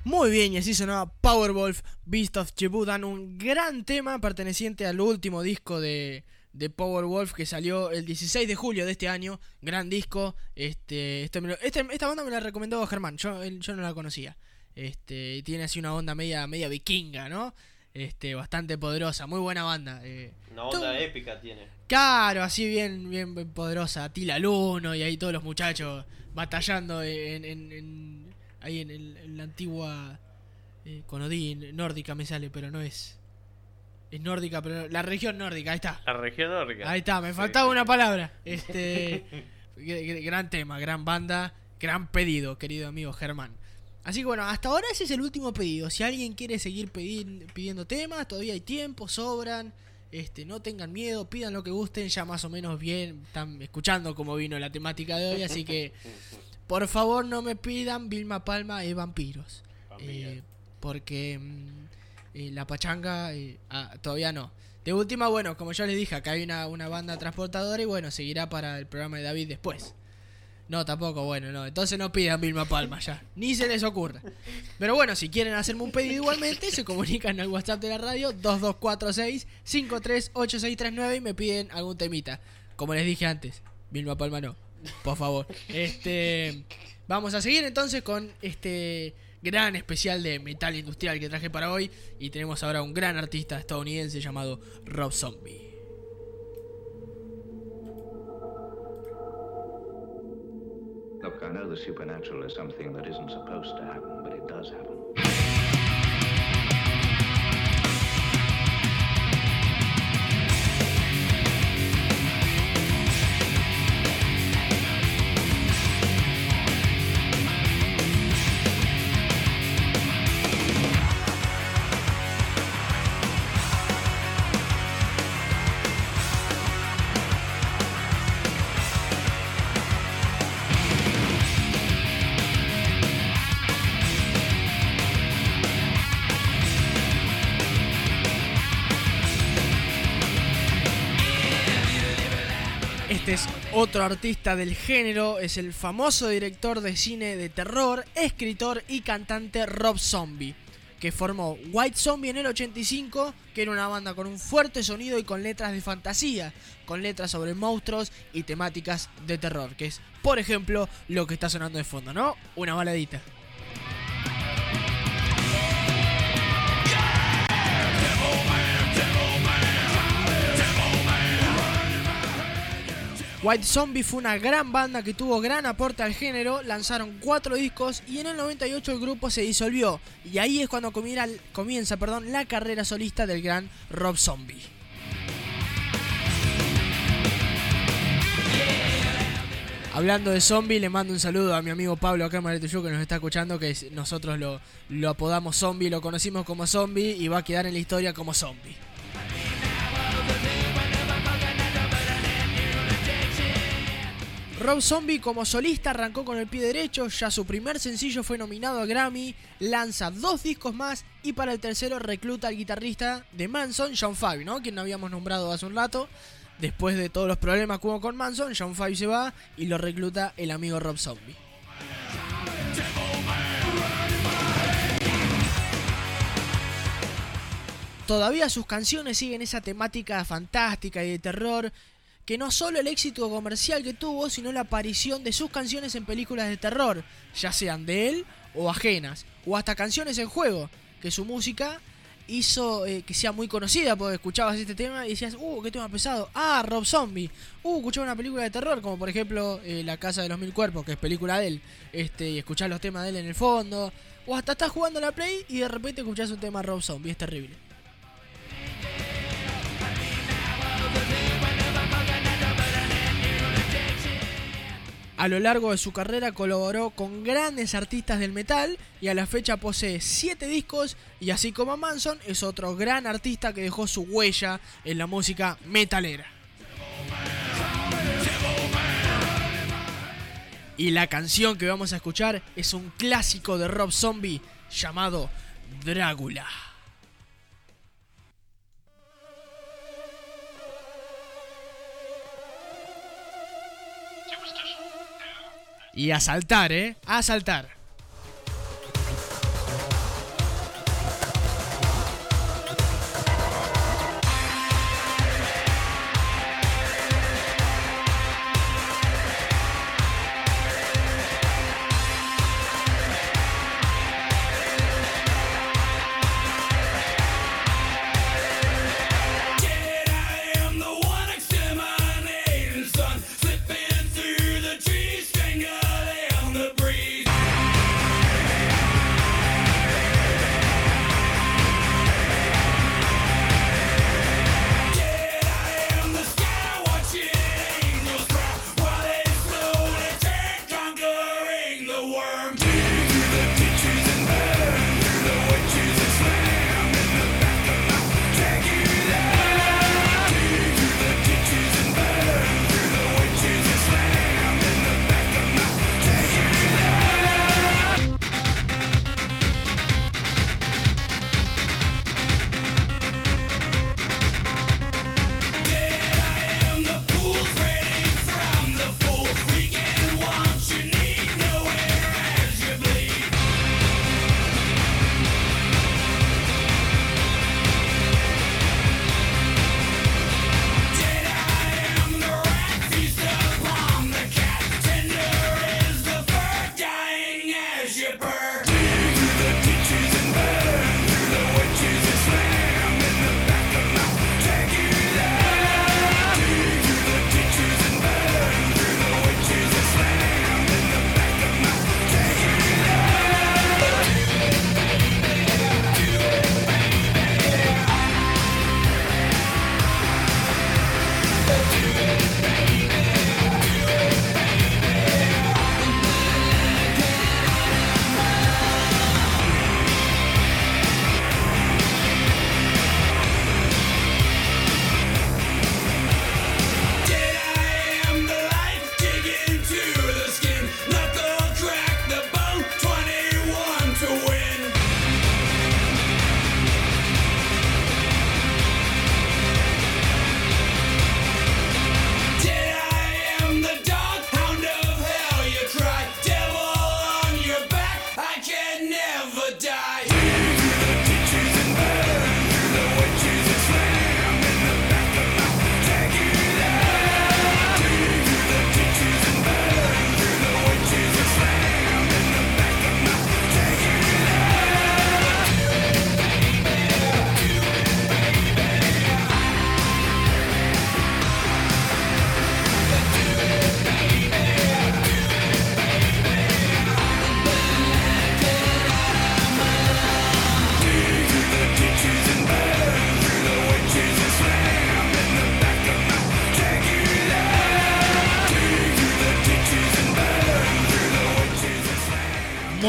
Muy bien, y así sonaba Powerwolf, Beast of Jebudan, un gran tema perteneciente al último disco de, de Powerwolf que salió el 16 de julio de este año. Gran disco. Este, este, este- esta banda me la recomendó Germán, yo, yo no la conocía. Este, tiene así una onda media, media vikinga, ¿no? Este, bastante poderosa, muy buena banda. eh. Una onda épica tiene. Claro, así bien, bien, bien poderosa. Tila Luno y ahí todos los muchachos batallando en, en- en- ahí en, el- en la antigua eh, Conodín, nórdica me sale, pero no es. Es nórdica, pero la región nórdica, ahí está. La región nórdica. Ahí está, me Sí. faltaba una palabra. Este gr- gr- gran tema, gran banda, gran pedido, querido amigo Germán. Así que bueno, hasta ahora ese es el último pedido. Si alguien quiere seguir pidiendo temas, todavía hay tiempo, sobran. Este, no tengan miedo, pidan lo que gusten, ya más o menos bien están escuchando cómo vino la temática de hoy, así que por favor no me pidan Vilma Palma y vampiros. Eh, porque mm, eh, la pachanga eh, ah, todavía no. De última, bueno, como yo les dije, acá hay una, una banda transportadora y bueno, seguirá para el programa de David después. No, tampoco, bueno, no. Entonces no pidan Vilma Palma ya. Ni se les ocurra. Pero bueno, si quieren hacerme un pedido igualmente, se comunican al WhatsApp de la radio 2246-538639 y me piden algún temita. Como les dije antes, Vilma Palma no. Por favor. Este. Vamos a seguir entonces con este gran especial de metal industrial que traje para hoy. Y tenemos ahora un gran artista estadounidense llamado Rob Zombie. Look, supernatural. Otro artista del género, es el famoso director de cine de terror, escritor y cantante Rob Zombie, que formó White Zombie en el 85, que era una banda con un fuerte sonido y con letras de fantasía, con letras sobre monstruos y temáticas de terror, que es, por ejemplo, lo que está sonando de fondo, ¿no? Una baladita. White Zombie fue una gran banda que tuvo gran aporte al género, lanzaron cuatro discos y en el 98 el grupo se disolvió y ahí es cuando comienza, la carrera solista del gran Rob Zombie. Hablando de zombie, le mando un saludo a mi amigo Pablo acá en que nos está escuchando, que nosotros lo, lo apodamos zombie, lo conocimos como zombie y va a quedar en la historia como zombie. Rob Zombie como solista arrancó con el pie derecho, ya su primer sencillo fue nominado a Grammy, lanza dos discos más y para el tercero recluta al guitarrista de Manson, John Five, ¿no? Quien habíamos nombrado hace un rato. Después de todos los problemas que hubo con Manson, John Five se va y lo recluta el amigo Rob Zombie. Todavía sus canciones siguen esa temática fantástica y de terror, que no solo el éxito comercial que tuvo, sino la aparición de sus canciones en películas de terror, ya sean de él o ajenas, o hasta canciones en juego, que su música hizo eh, que sea muy conocida, porque escuchabas este tema y decías, uh, qué tema pesado, ah, Rob Zombie, uh, escuchaba una película de terror, como por ejemplo eh, La Casa de los Mil Cuerpos, que es película de él, este, y escuchás los temas de él en el fondo, o hasta estás jugando a la Play y de repente escuchás un tema Rob Zombie, es terrible. A lo largo de su carrera colaboró con grandes artistas del metal y a la fecha posee 7 discos y así como Manson es otro gran artista que dejó su huella en la música metalera. Y la canción que vamos a escuchar es un clásico de Rob Zombie llamado Drácula. Y a saltar, ¿eh? A saltar.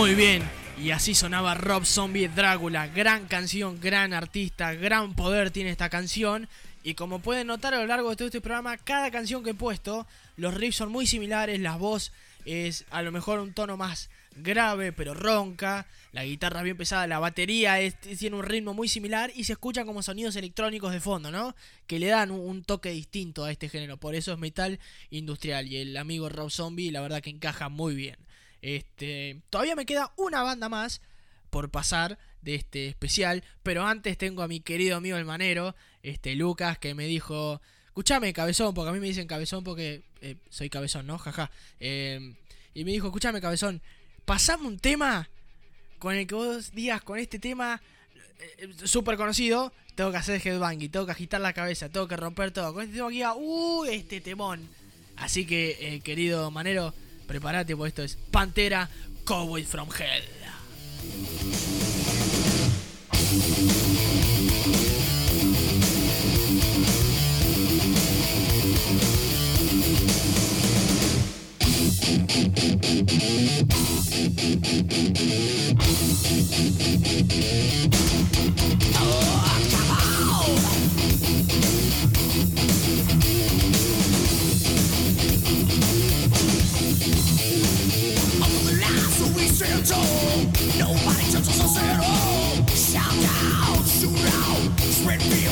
Muy bien. Y así sonaba Rob Zombie Drácula. Gran canción, gran artista, gran poder tiene esta canción. Y como pueden notar a lo largo de todo este programa, cada canción que he puesto, los riffs son muy similares, la voz es a lo mejor un tono más grave, pero ronca, la guitarra bien pesada, la batería tiene un ritmo muy similar y se escuchan como sonidos electrónicos de fondo, ¿no? Que le dan un toque distinto a este género, por eso es metal industrial y el amigo Rob Zombie la verdad que encaja muy bien. Este, todavía me queda una banda más por pasar de este especial, pero antes tengo a mi querido amigo el manero, este Lucas, que me dijo, escúchame cabezón, porque a mí me dicen cabezón porque eh, soy cabezón, ¿no? Jaja. Eh, y me dijo, escúchame cabezón, pasame un tema con el que vos digas, con este tema eh, súper conocido, tengo que hacer headbanging, tengo que agitar la cabeza, tengo que romper todo. Con este tema diga, uh, este temón. Así que, eh, querido manero, prepárate, porque esto es Pantera Cowboy from Hell. Shout out, shoot out, spread fear?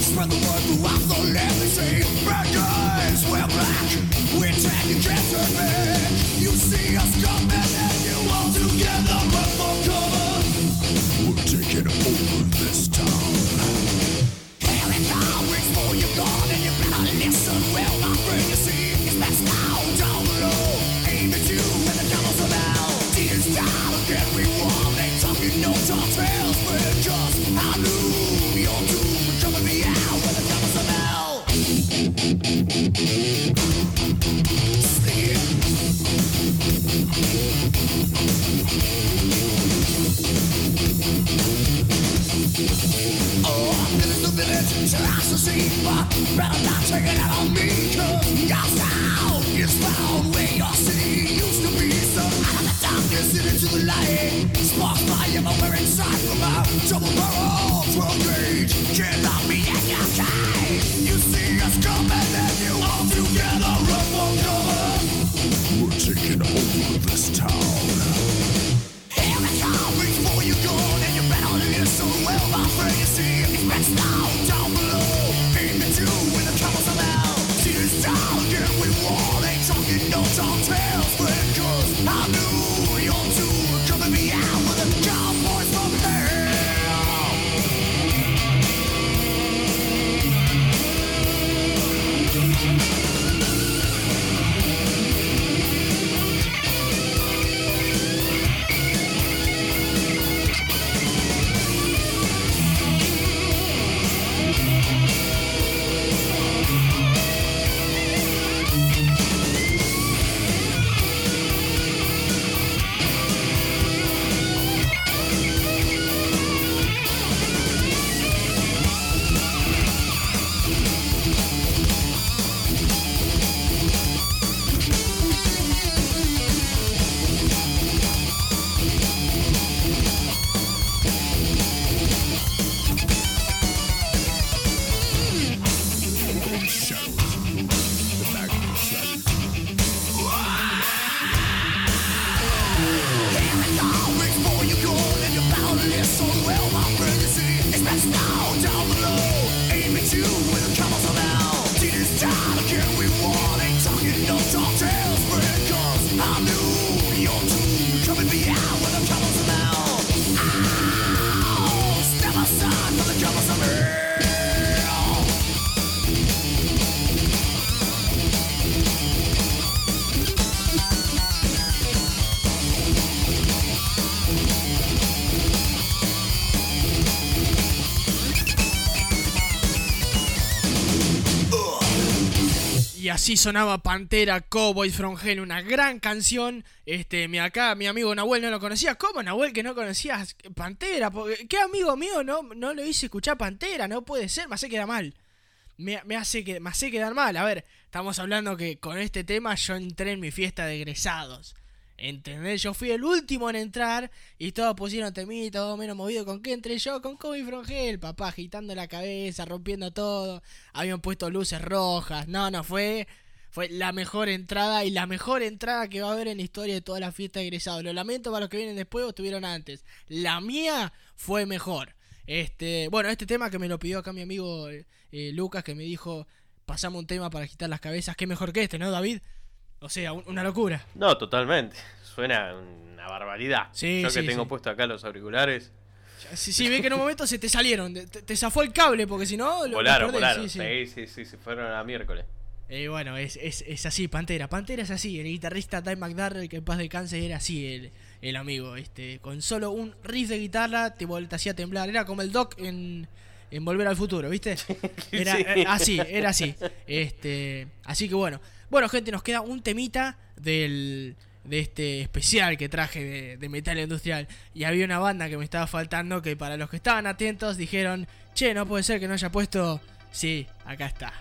Spread the word throughout the land. They say, bad guys, black. We're taking cancer back. You see us coming and you all together for cover. We're taking over this town. Double barrel drug gauge. Can't lock me in your cage. We're taking over this town. Sonaba Pantera Cowboys from Hell, una gran canción. Este, mi acá, mi amigo Nahuel no lo conocía. ¿Cómo Nahuel que no conocías Pantera? ¿Qué amigo mío no, no lo hice escuchar Pantera? No puede ser, me hace queda mal. me, me hace que, me hace quedar mal. A ver, estamos hablando que con este tema yo entré en mi fiesta de egresados. ¿Entendés? Yo fui el último en entrar y todos pusieron temita, todo menos movido. ¿Con qué entré yo? Con Kobe Frongel, papá, agitando la cabeza, rompiendo todo. Habían puesto luces rojas. No, no, fue, fue la mejor entrada y la mejor entrada que va a haber en la historia de toda la fiesta de egresados. Lo lamento para los que vienen después o estuvieron antes. La mía fue mejor. Este, bueno, este tema que me lo pidió acá mi amigo eh, Lucas, que me dijo, pasamos un tema para agitar las cabezas, qué mejor que este, ¿no, David? O sea, un- una locura. No, totalmente. Suena una barbaridad. Sí, Yo que tengo sí. puesto acá los auriculares. Sí, sí, ve que en un momento se te salieron, te, te zafó el cable, porque si no... lo- lo Volaron, perdés, volaron. sí, Sí, sí. sí, sí, se fueron a miércoles. Eh, bueno, es, es, es así, Pantera. Pantera es así. El guitarrista Ty McDarrell, que en paz descanse, era así el, el amigo. este Con solo un riff de guitarra te, vol- te hacía temblar. Era como el Doc en, en Volver al Futuro, ¿viste? Era Sí. eh, así, era así. Este, así que bueno. Bueno, gente, nos queda un temita del, de este especial que traje de, de Metal Industrial. Y había una banda que me estaba faltando que para los que estaban atentos dijeron, che, no puede ser que no haya puesto... Sí, acá está.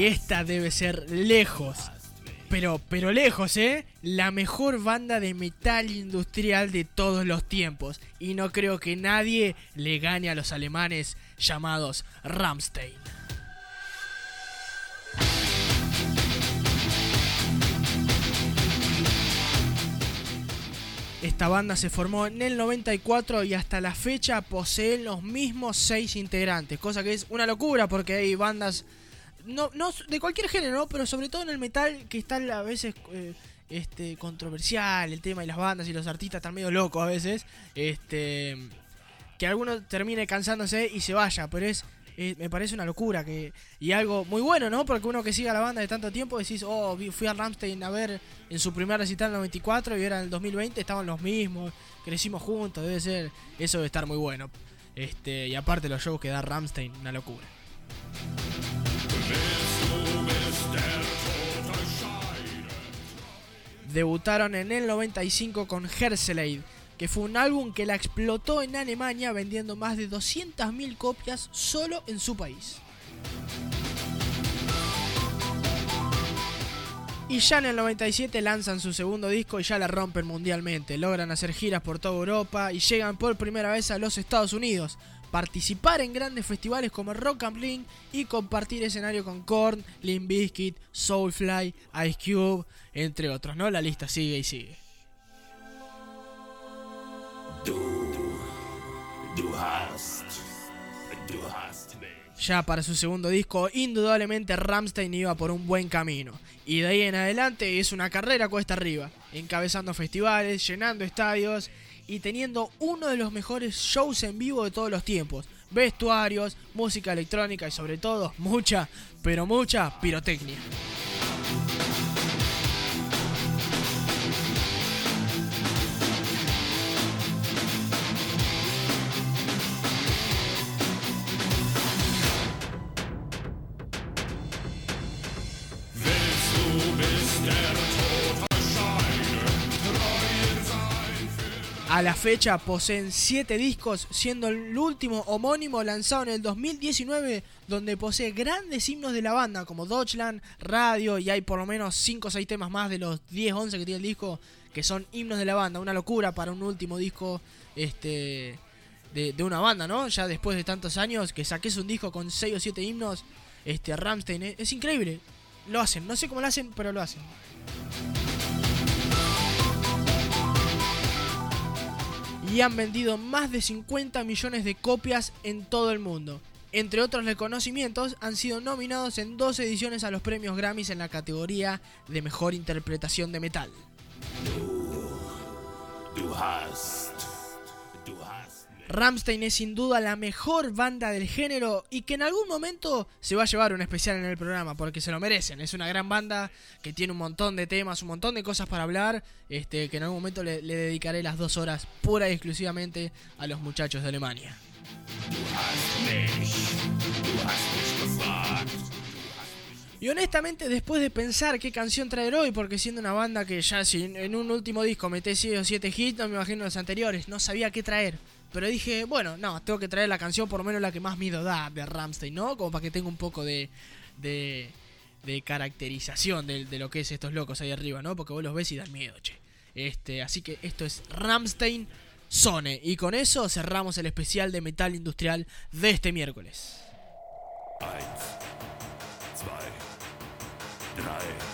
Y esta debe ser lejos. Pero, pero lejos, ¿eh? La mejor banda de metal industrial de todos los tiempos. Y no creo que nadie le gane a los alemanes llamados Rammstein. Esta banda se formó en el 94 y hasta la fecha poseen los mismos seis integrantes, cosa que es una locura porque hay bandas no, no de cualquier género, pero sobre todo en el metal que está a veces eh, este controversial el tema de las bandas y los artistas están medio locos a veces, este que alguno termine cansándose y se vaya, pero es me parece una locura que y algo muy bueno, ¿no? Porque uno que siga la banda de tanto tiempo decís, "Oh, fui a Ramstein a ver en su primer recital en el 94 y ahora en el 2020 estaban los mismos, crecimos juntos, debe ser eso debe estar muy bueno." Este, y aparte los shows que da Ramstein, una locura. Debutaron en el 95 con Herselade, que fue un álbum que la explotó en Alemania vendiendo más de 200.000 copias solo en su país. Y ya en el 97 lanzan su segundo disco y ya la rompen mundialmente. Logran hacer giras por toda Europa y llegan por primera vez a los Estados Unidos. Participar en grandes festivales como Rock and Ring y compartir escenario con Korn, Limp Bizkit, Soulfly, Ice Cube, entre otros, ¿no? La lista sigue y sigue. Ya para su segundo disco, indudablemente Ramstein iba por un buen camino. Y de ahí en adelante es una carrera cuesta arriba, encabezando festivales, llenando estadios y teniendo uno de los mejores shows en vivo de todos los tiempos. Vestuarios, música electrónica y sobre todo mucha, pero mucha pirotecnia. A la fecha poseen 7 discos, siendo el último homónimo lanzado en el 2019, donde posee grandes himnos de la banda como Deutschland, Radio, y hay por lo menos 5 o 6 temas más de los 10, 11 que tiene el disco, que son himnos de la banda. Una locura para un último disco este de, una banda, ¿no? Ya después de tantos años, que saques un disco con 6 o 7 himnos, este Ramstein, es increíble. Lo hacen, no sé cómo lo hacen, pero lo hacen. Y han vendido más de 50 millones de copias en todo el mundo. entre otros reconocimientos, han sido nominados en dos ediciones a los premios Grammys en la categoría de mejor interpretación de metal. Ramstein es sin duda la mejor banda del género y que en algún momento se va a llevar un especial en el programa porque se lo merecen. Es una gran banda que tiene un montón de temas, un montón de cosas para hablar, este, que en algún momento le, dedicaré las dos horas pura y exclusivamente a los muchachos de Alemania. Y honestamente, después de pensar qué canción traer hoy, porque siendo una banda que ya si en un último disco meté 6 o 7 hits, no me imagino los anteriores, no sabía qué traer. Pero dije, bueno, no, tengo que traer la canción por lo menos la que más miedo da de Ramstein, ¿no? Como para que tenga un poco de, de, caracterización de, de lo que es estos locos ahí arriba, ¿no? Porque vos los ves y dan miedo, che. Este, así que esto es Ramstein Zone. Y con eso cerramos el especial de metal industrial de este miércoles. Eins, zwei, drei,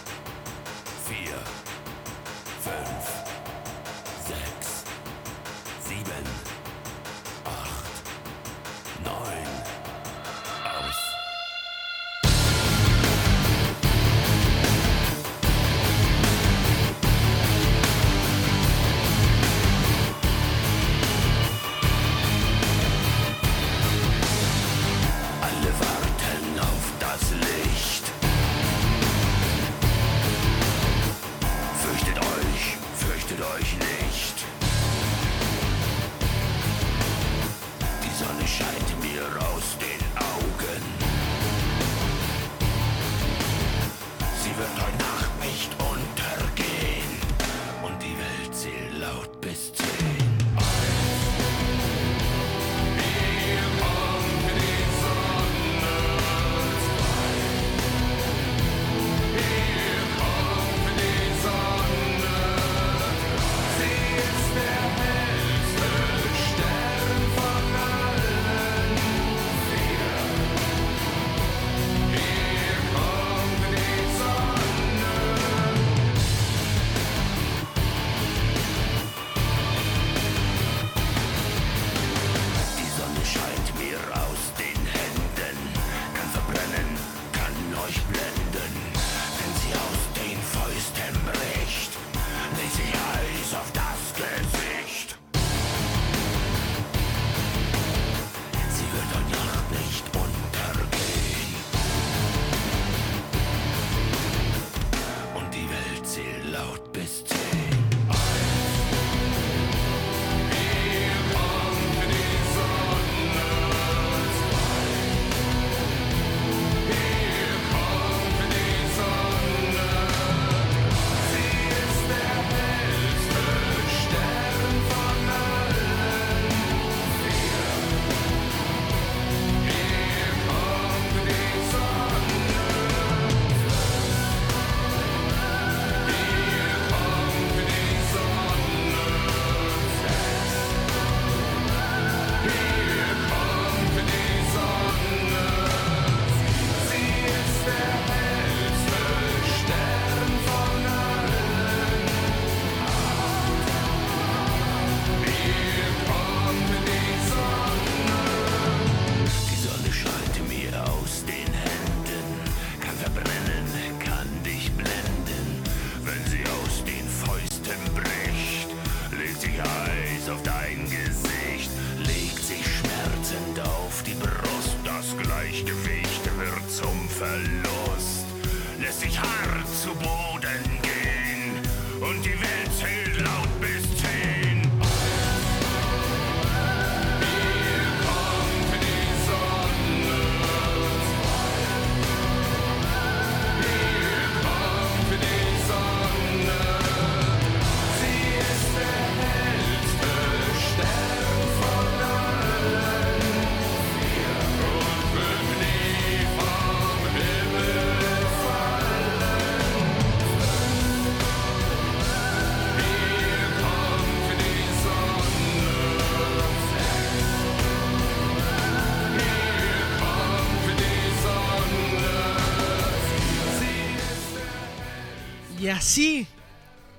Y así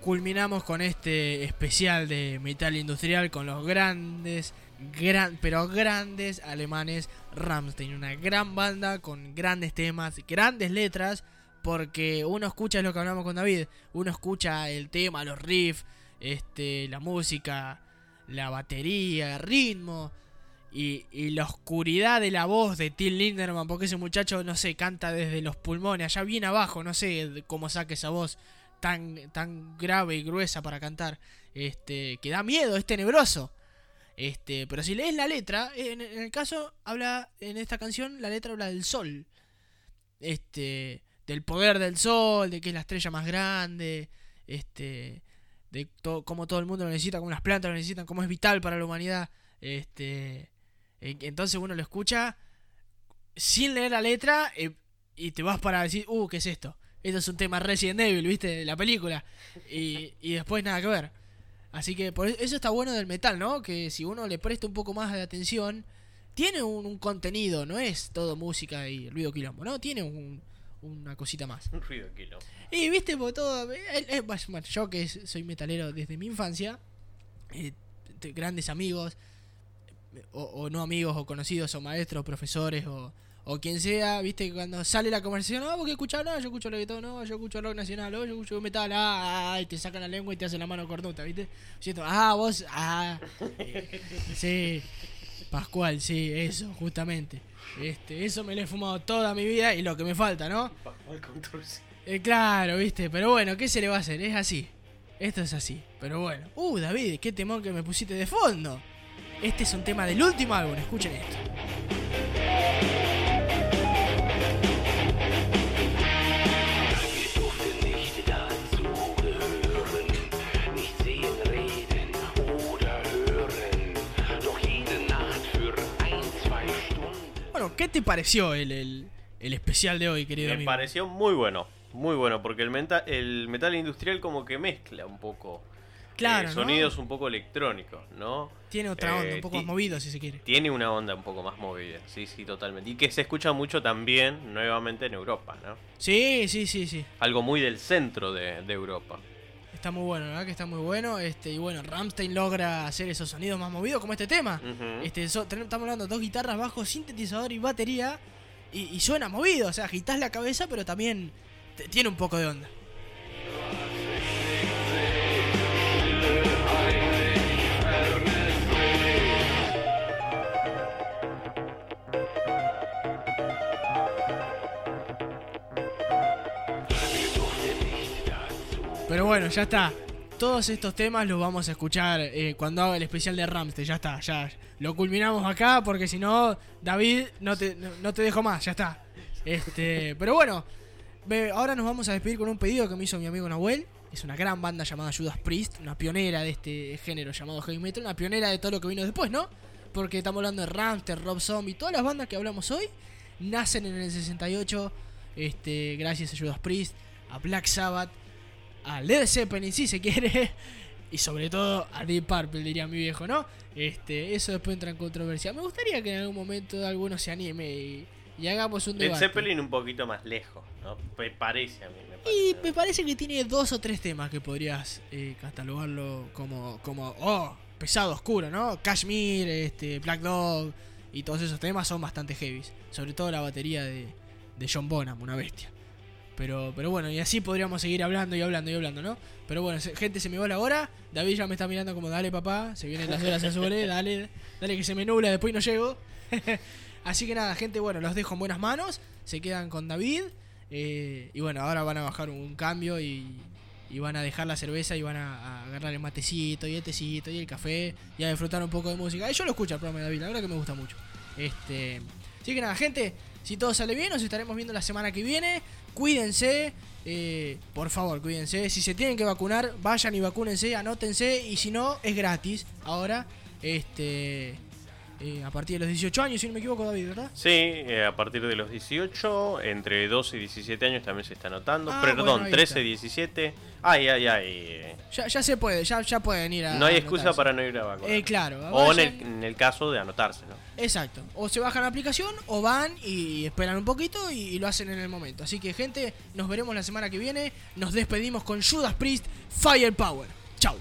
culminamos con este especial de metal industrial con los grandes gran, pero grandes alemanes Rammstein, una gran banda con grandes temas, grandes letras, porque uno escucha es lo que hablamos con David, uno escucha el tema, los riffs, este, la música, la batería, el ritmo y, la oscuridad de la voz de Till Linderman, porque ese muchacho, no sé, canta desde los pulmones, allá bien abajo, no sé cómo saca esa voz tan, grave y gruesa para cantar, este, que da miedo, es tenebroso. Este, pero si lees la letra, en, el caso habla en esta canción la letra habla del sol. Este, del poder del sol, de que es la estrella más grande, este, de to- cómo todo el mundo lo necesita, cómo las plantas lo necesitan, cómo es vital para la humanidad. Este, en- entonces uno lo escucha sin leer la letra eh, y te vas para decir, uh, ¿qué es esto? Esto es un tema Resident Evil, ¿viste? De la película. Y, y después nada que ver. Así que por eso está bueno del metal, ¿no? Que si uno le presta un poco más de atención, tiene un, un contenido, no es todo música y ruido quilombo, ¿no? Tiene un- una cosita más. Un ruido kilo. Y viste, por todo. eh, eh, yo que soy metalero desde mi infancia, eh, grandes amigos, o, o no amigos, o conocidos, o maestros, profesores, o, o quien sea, viste, que cuando sale la conversación, no, porque escuchas, no, yo escucho reggaetón, no, yo escucho rock nacional, no, yo escucho metal, ah, ah, y te sacan la lengua y te hacen la mano cornuta, viste. Siento, ah, vos, ah, sí. Pascual, sí, eso, justamente. Este, eso me lo he fumado toda mi vida y lo que me falta, ¿no? Eh, claro, viste, pero bueno, ¿qué se le va a hacer? Es así. Esto es así. Pero bueno. Uh, David, qué temón que me pusiste de fondo. Este es un tema del último álbum, escuchen esto. ¿Qué te pareció el, el, el especial de hoy, querido Me amigo? pareció muy bueno, muy bueno, porque el, menta- el metal industrial como que mezcla un poco Claro, eh, ¿no? sonidos un poco electrónicos, ¿no? Tiene otra onda, Eh, un poco más movido, si se quiere. Tiene una onda un poco más movida, sí, sí, totalmente. Y que se escucha mucho también nuevamente en Europa, ¿no? Sí, sí, sí, sí. Algo muy del centro de, de Europa. Está muy bueno, la verdad que está muy bueno. Este, y bueno, Ramstein logra hacer esos sonidos más movidos como este tema. Este, so- estamos hablando de dos guitarras, bajo, sintetizador y batería. Y, y suena movido, o sea, agitás la cabeza, pero también tiene un poco de onda. Pero bueno, ya está. Todos estos temas los vamos a escuchar eh, cuando haga el especial de Ramstein. Ya está, ya lo culminamos acá porque si no, David, no te, no, no te dejo más, ya está. Este, pero bueno, ve, ahora nos vamos a despedir con un pedido que me hizo mi amigo Nahuel. Es una gran banda llamada Judas Priest, una pionera de este género llamado heavy metal, una pionera de todo lo que vino después, ¿no? Porque estamos hablando de Ramstein, Rob Zombie, todas las bandas que hablamos hoy nacen en el 68, este, gracias a Judas Priest, a Black Sabbath, a Led Zeppelin si se quiere y sobre todo a Deep Purple diría mi viejo, ¿no? Este, eso después entra en controversia. Me gustaría que en algún momento alguno se anime y, y hagamos un Led debate. Zeppelin un poquito más lejos, ¿no? Me parece a mí, me parece. Y me parece que tiene dos o tres temas que podrías eh, catalogarlo como, como, oh, pesado, oscuro, ¿no? Kashmir, este, Black Dog y todos esos temas son bastante heavies. Sobre todo la batería de, de John Bonham, una bestia. Pero, pero bueno, y así podríamos seguir hablando y hablando y hablando, ¿no? Pero bueno, gente, se me va la hora. David ya me está mirando como, dale papá, se vienen las horas azules, dale, dale que se me nubla, después no llego. así que nada, gente, bueno, los dejo en buenas manos. Se quedan con David. eh, y bueno, ahora van a bajar un cambio y, y van a dejar la cerveza y van a, a agarrar el matecito y el tecito y el café y a disfrutar un poco de música. Y yo lo escucho el programa de David, la verdad que me gusta mucho. Este, así que nada, gente, si todo sale bien, nos estaremos viendo la semana que viene. Cuídense, eh, por favor, cuídense. Si se tienen que vacunar, vayan y vacúnense, anótense. Y si no, es gratis. Ahora, este, eh, a partir de los 18 años, si no me equivoco, David, ¿verdad? Sí, eh, a partir de los 18, entre 12 y 17 años también se está anotando. Ah, Perdón, bueno, ahí 13, está. 17. Ay, ay, ay. eh, Ya, ya se puede, ya, ya pueden ir a. No hay a excusa para no ir a vacunar. Eh, claro, O en el, en el caso de anotarse, ¿no? Exacto. O se bajan la aplicación o van y esperan un poquito y, y lo hacen en el momento. Así que, gente, nos veremos la semana que viene. Nos despedimos con Judas Priest Firepower. Chau.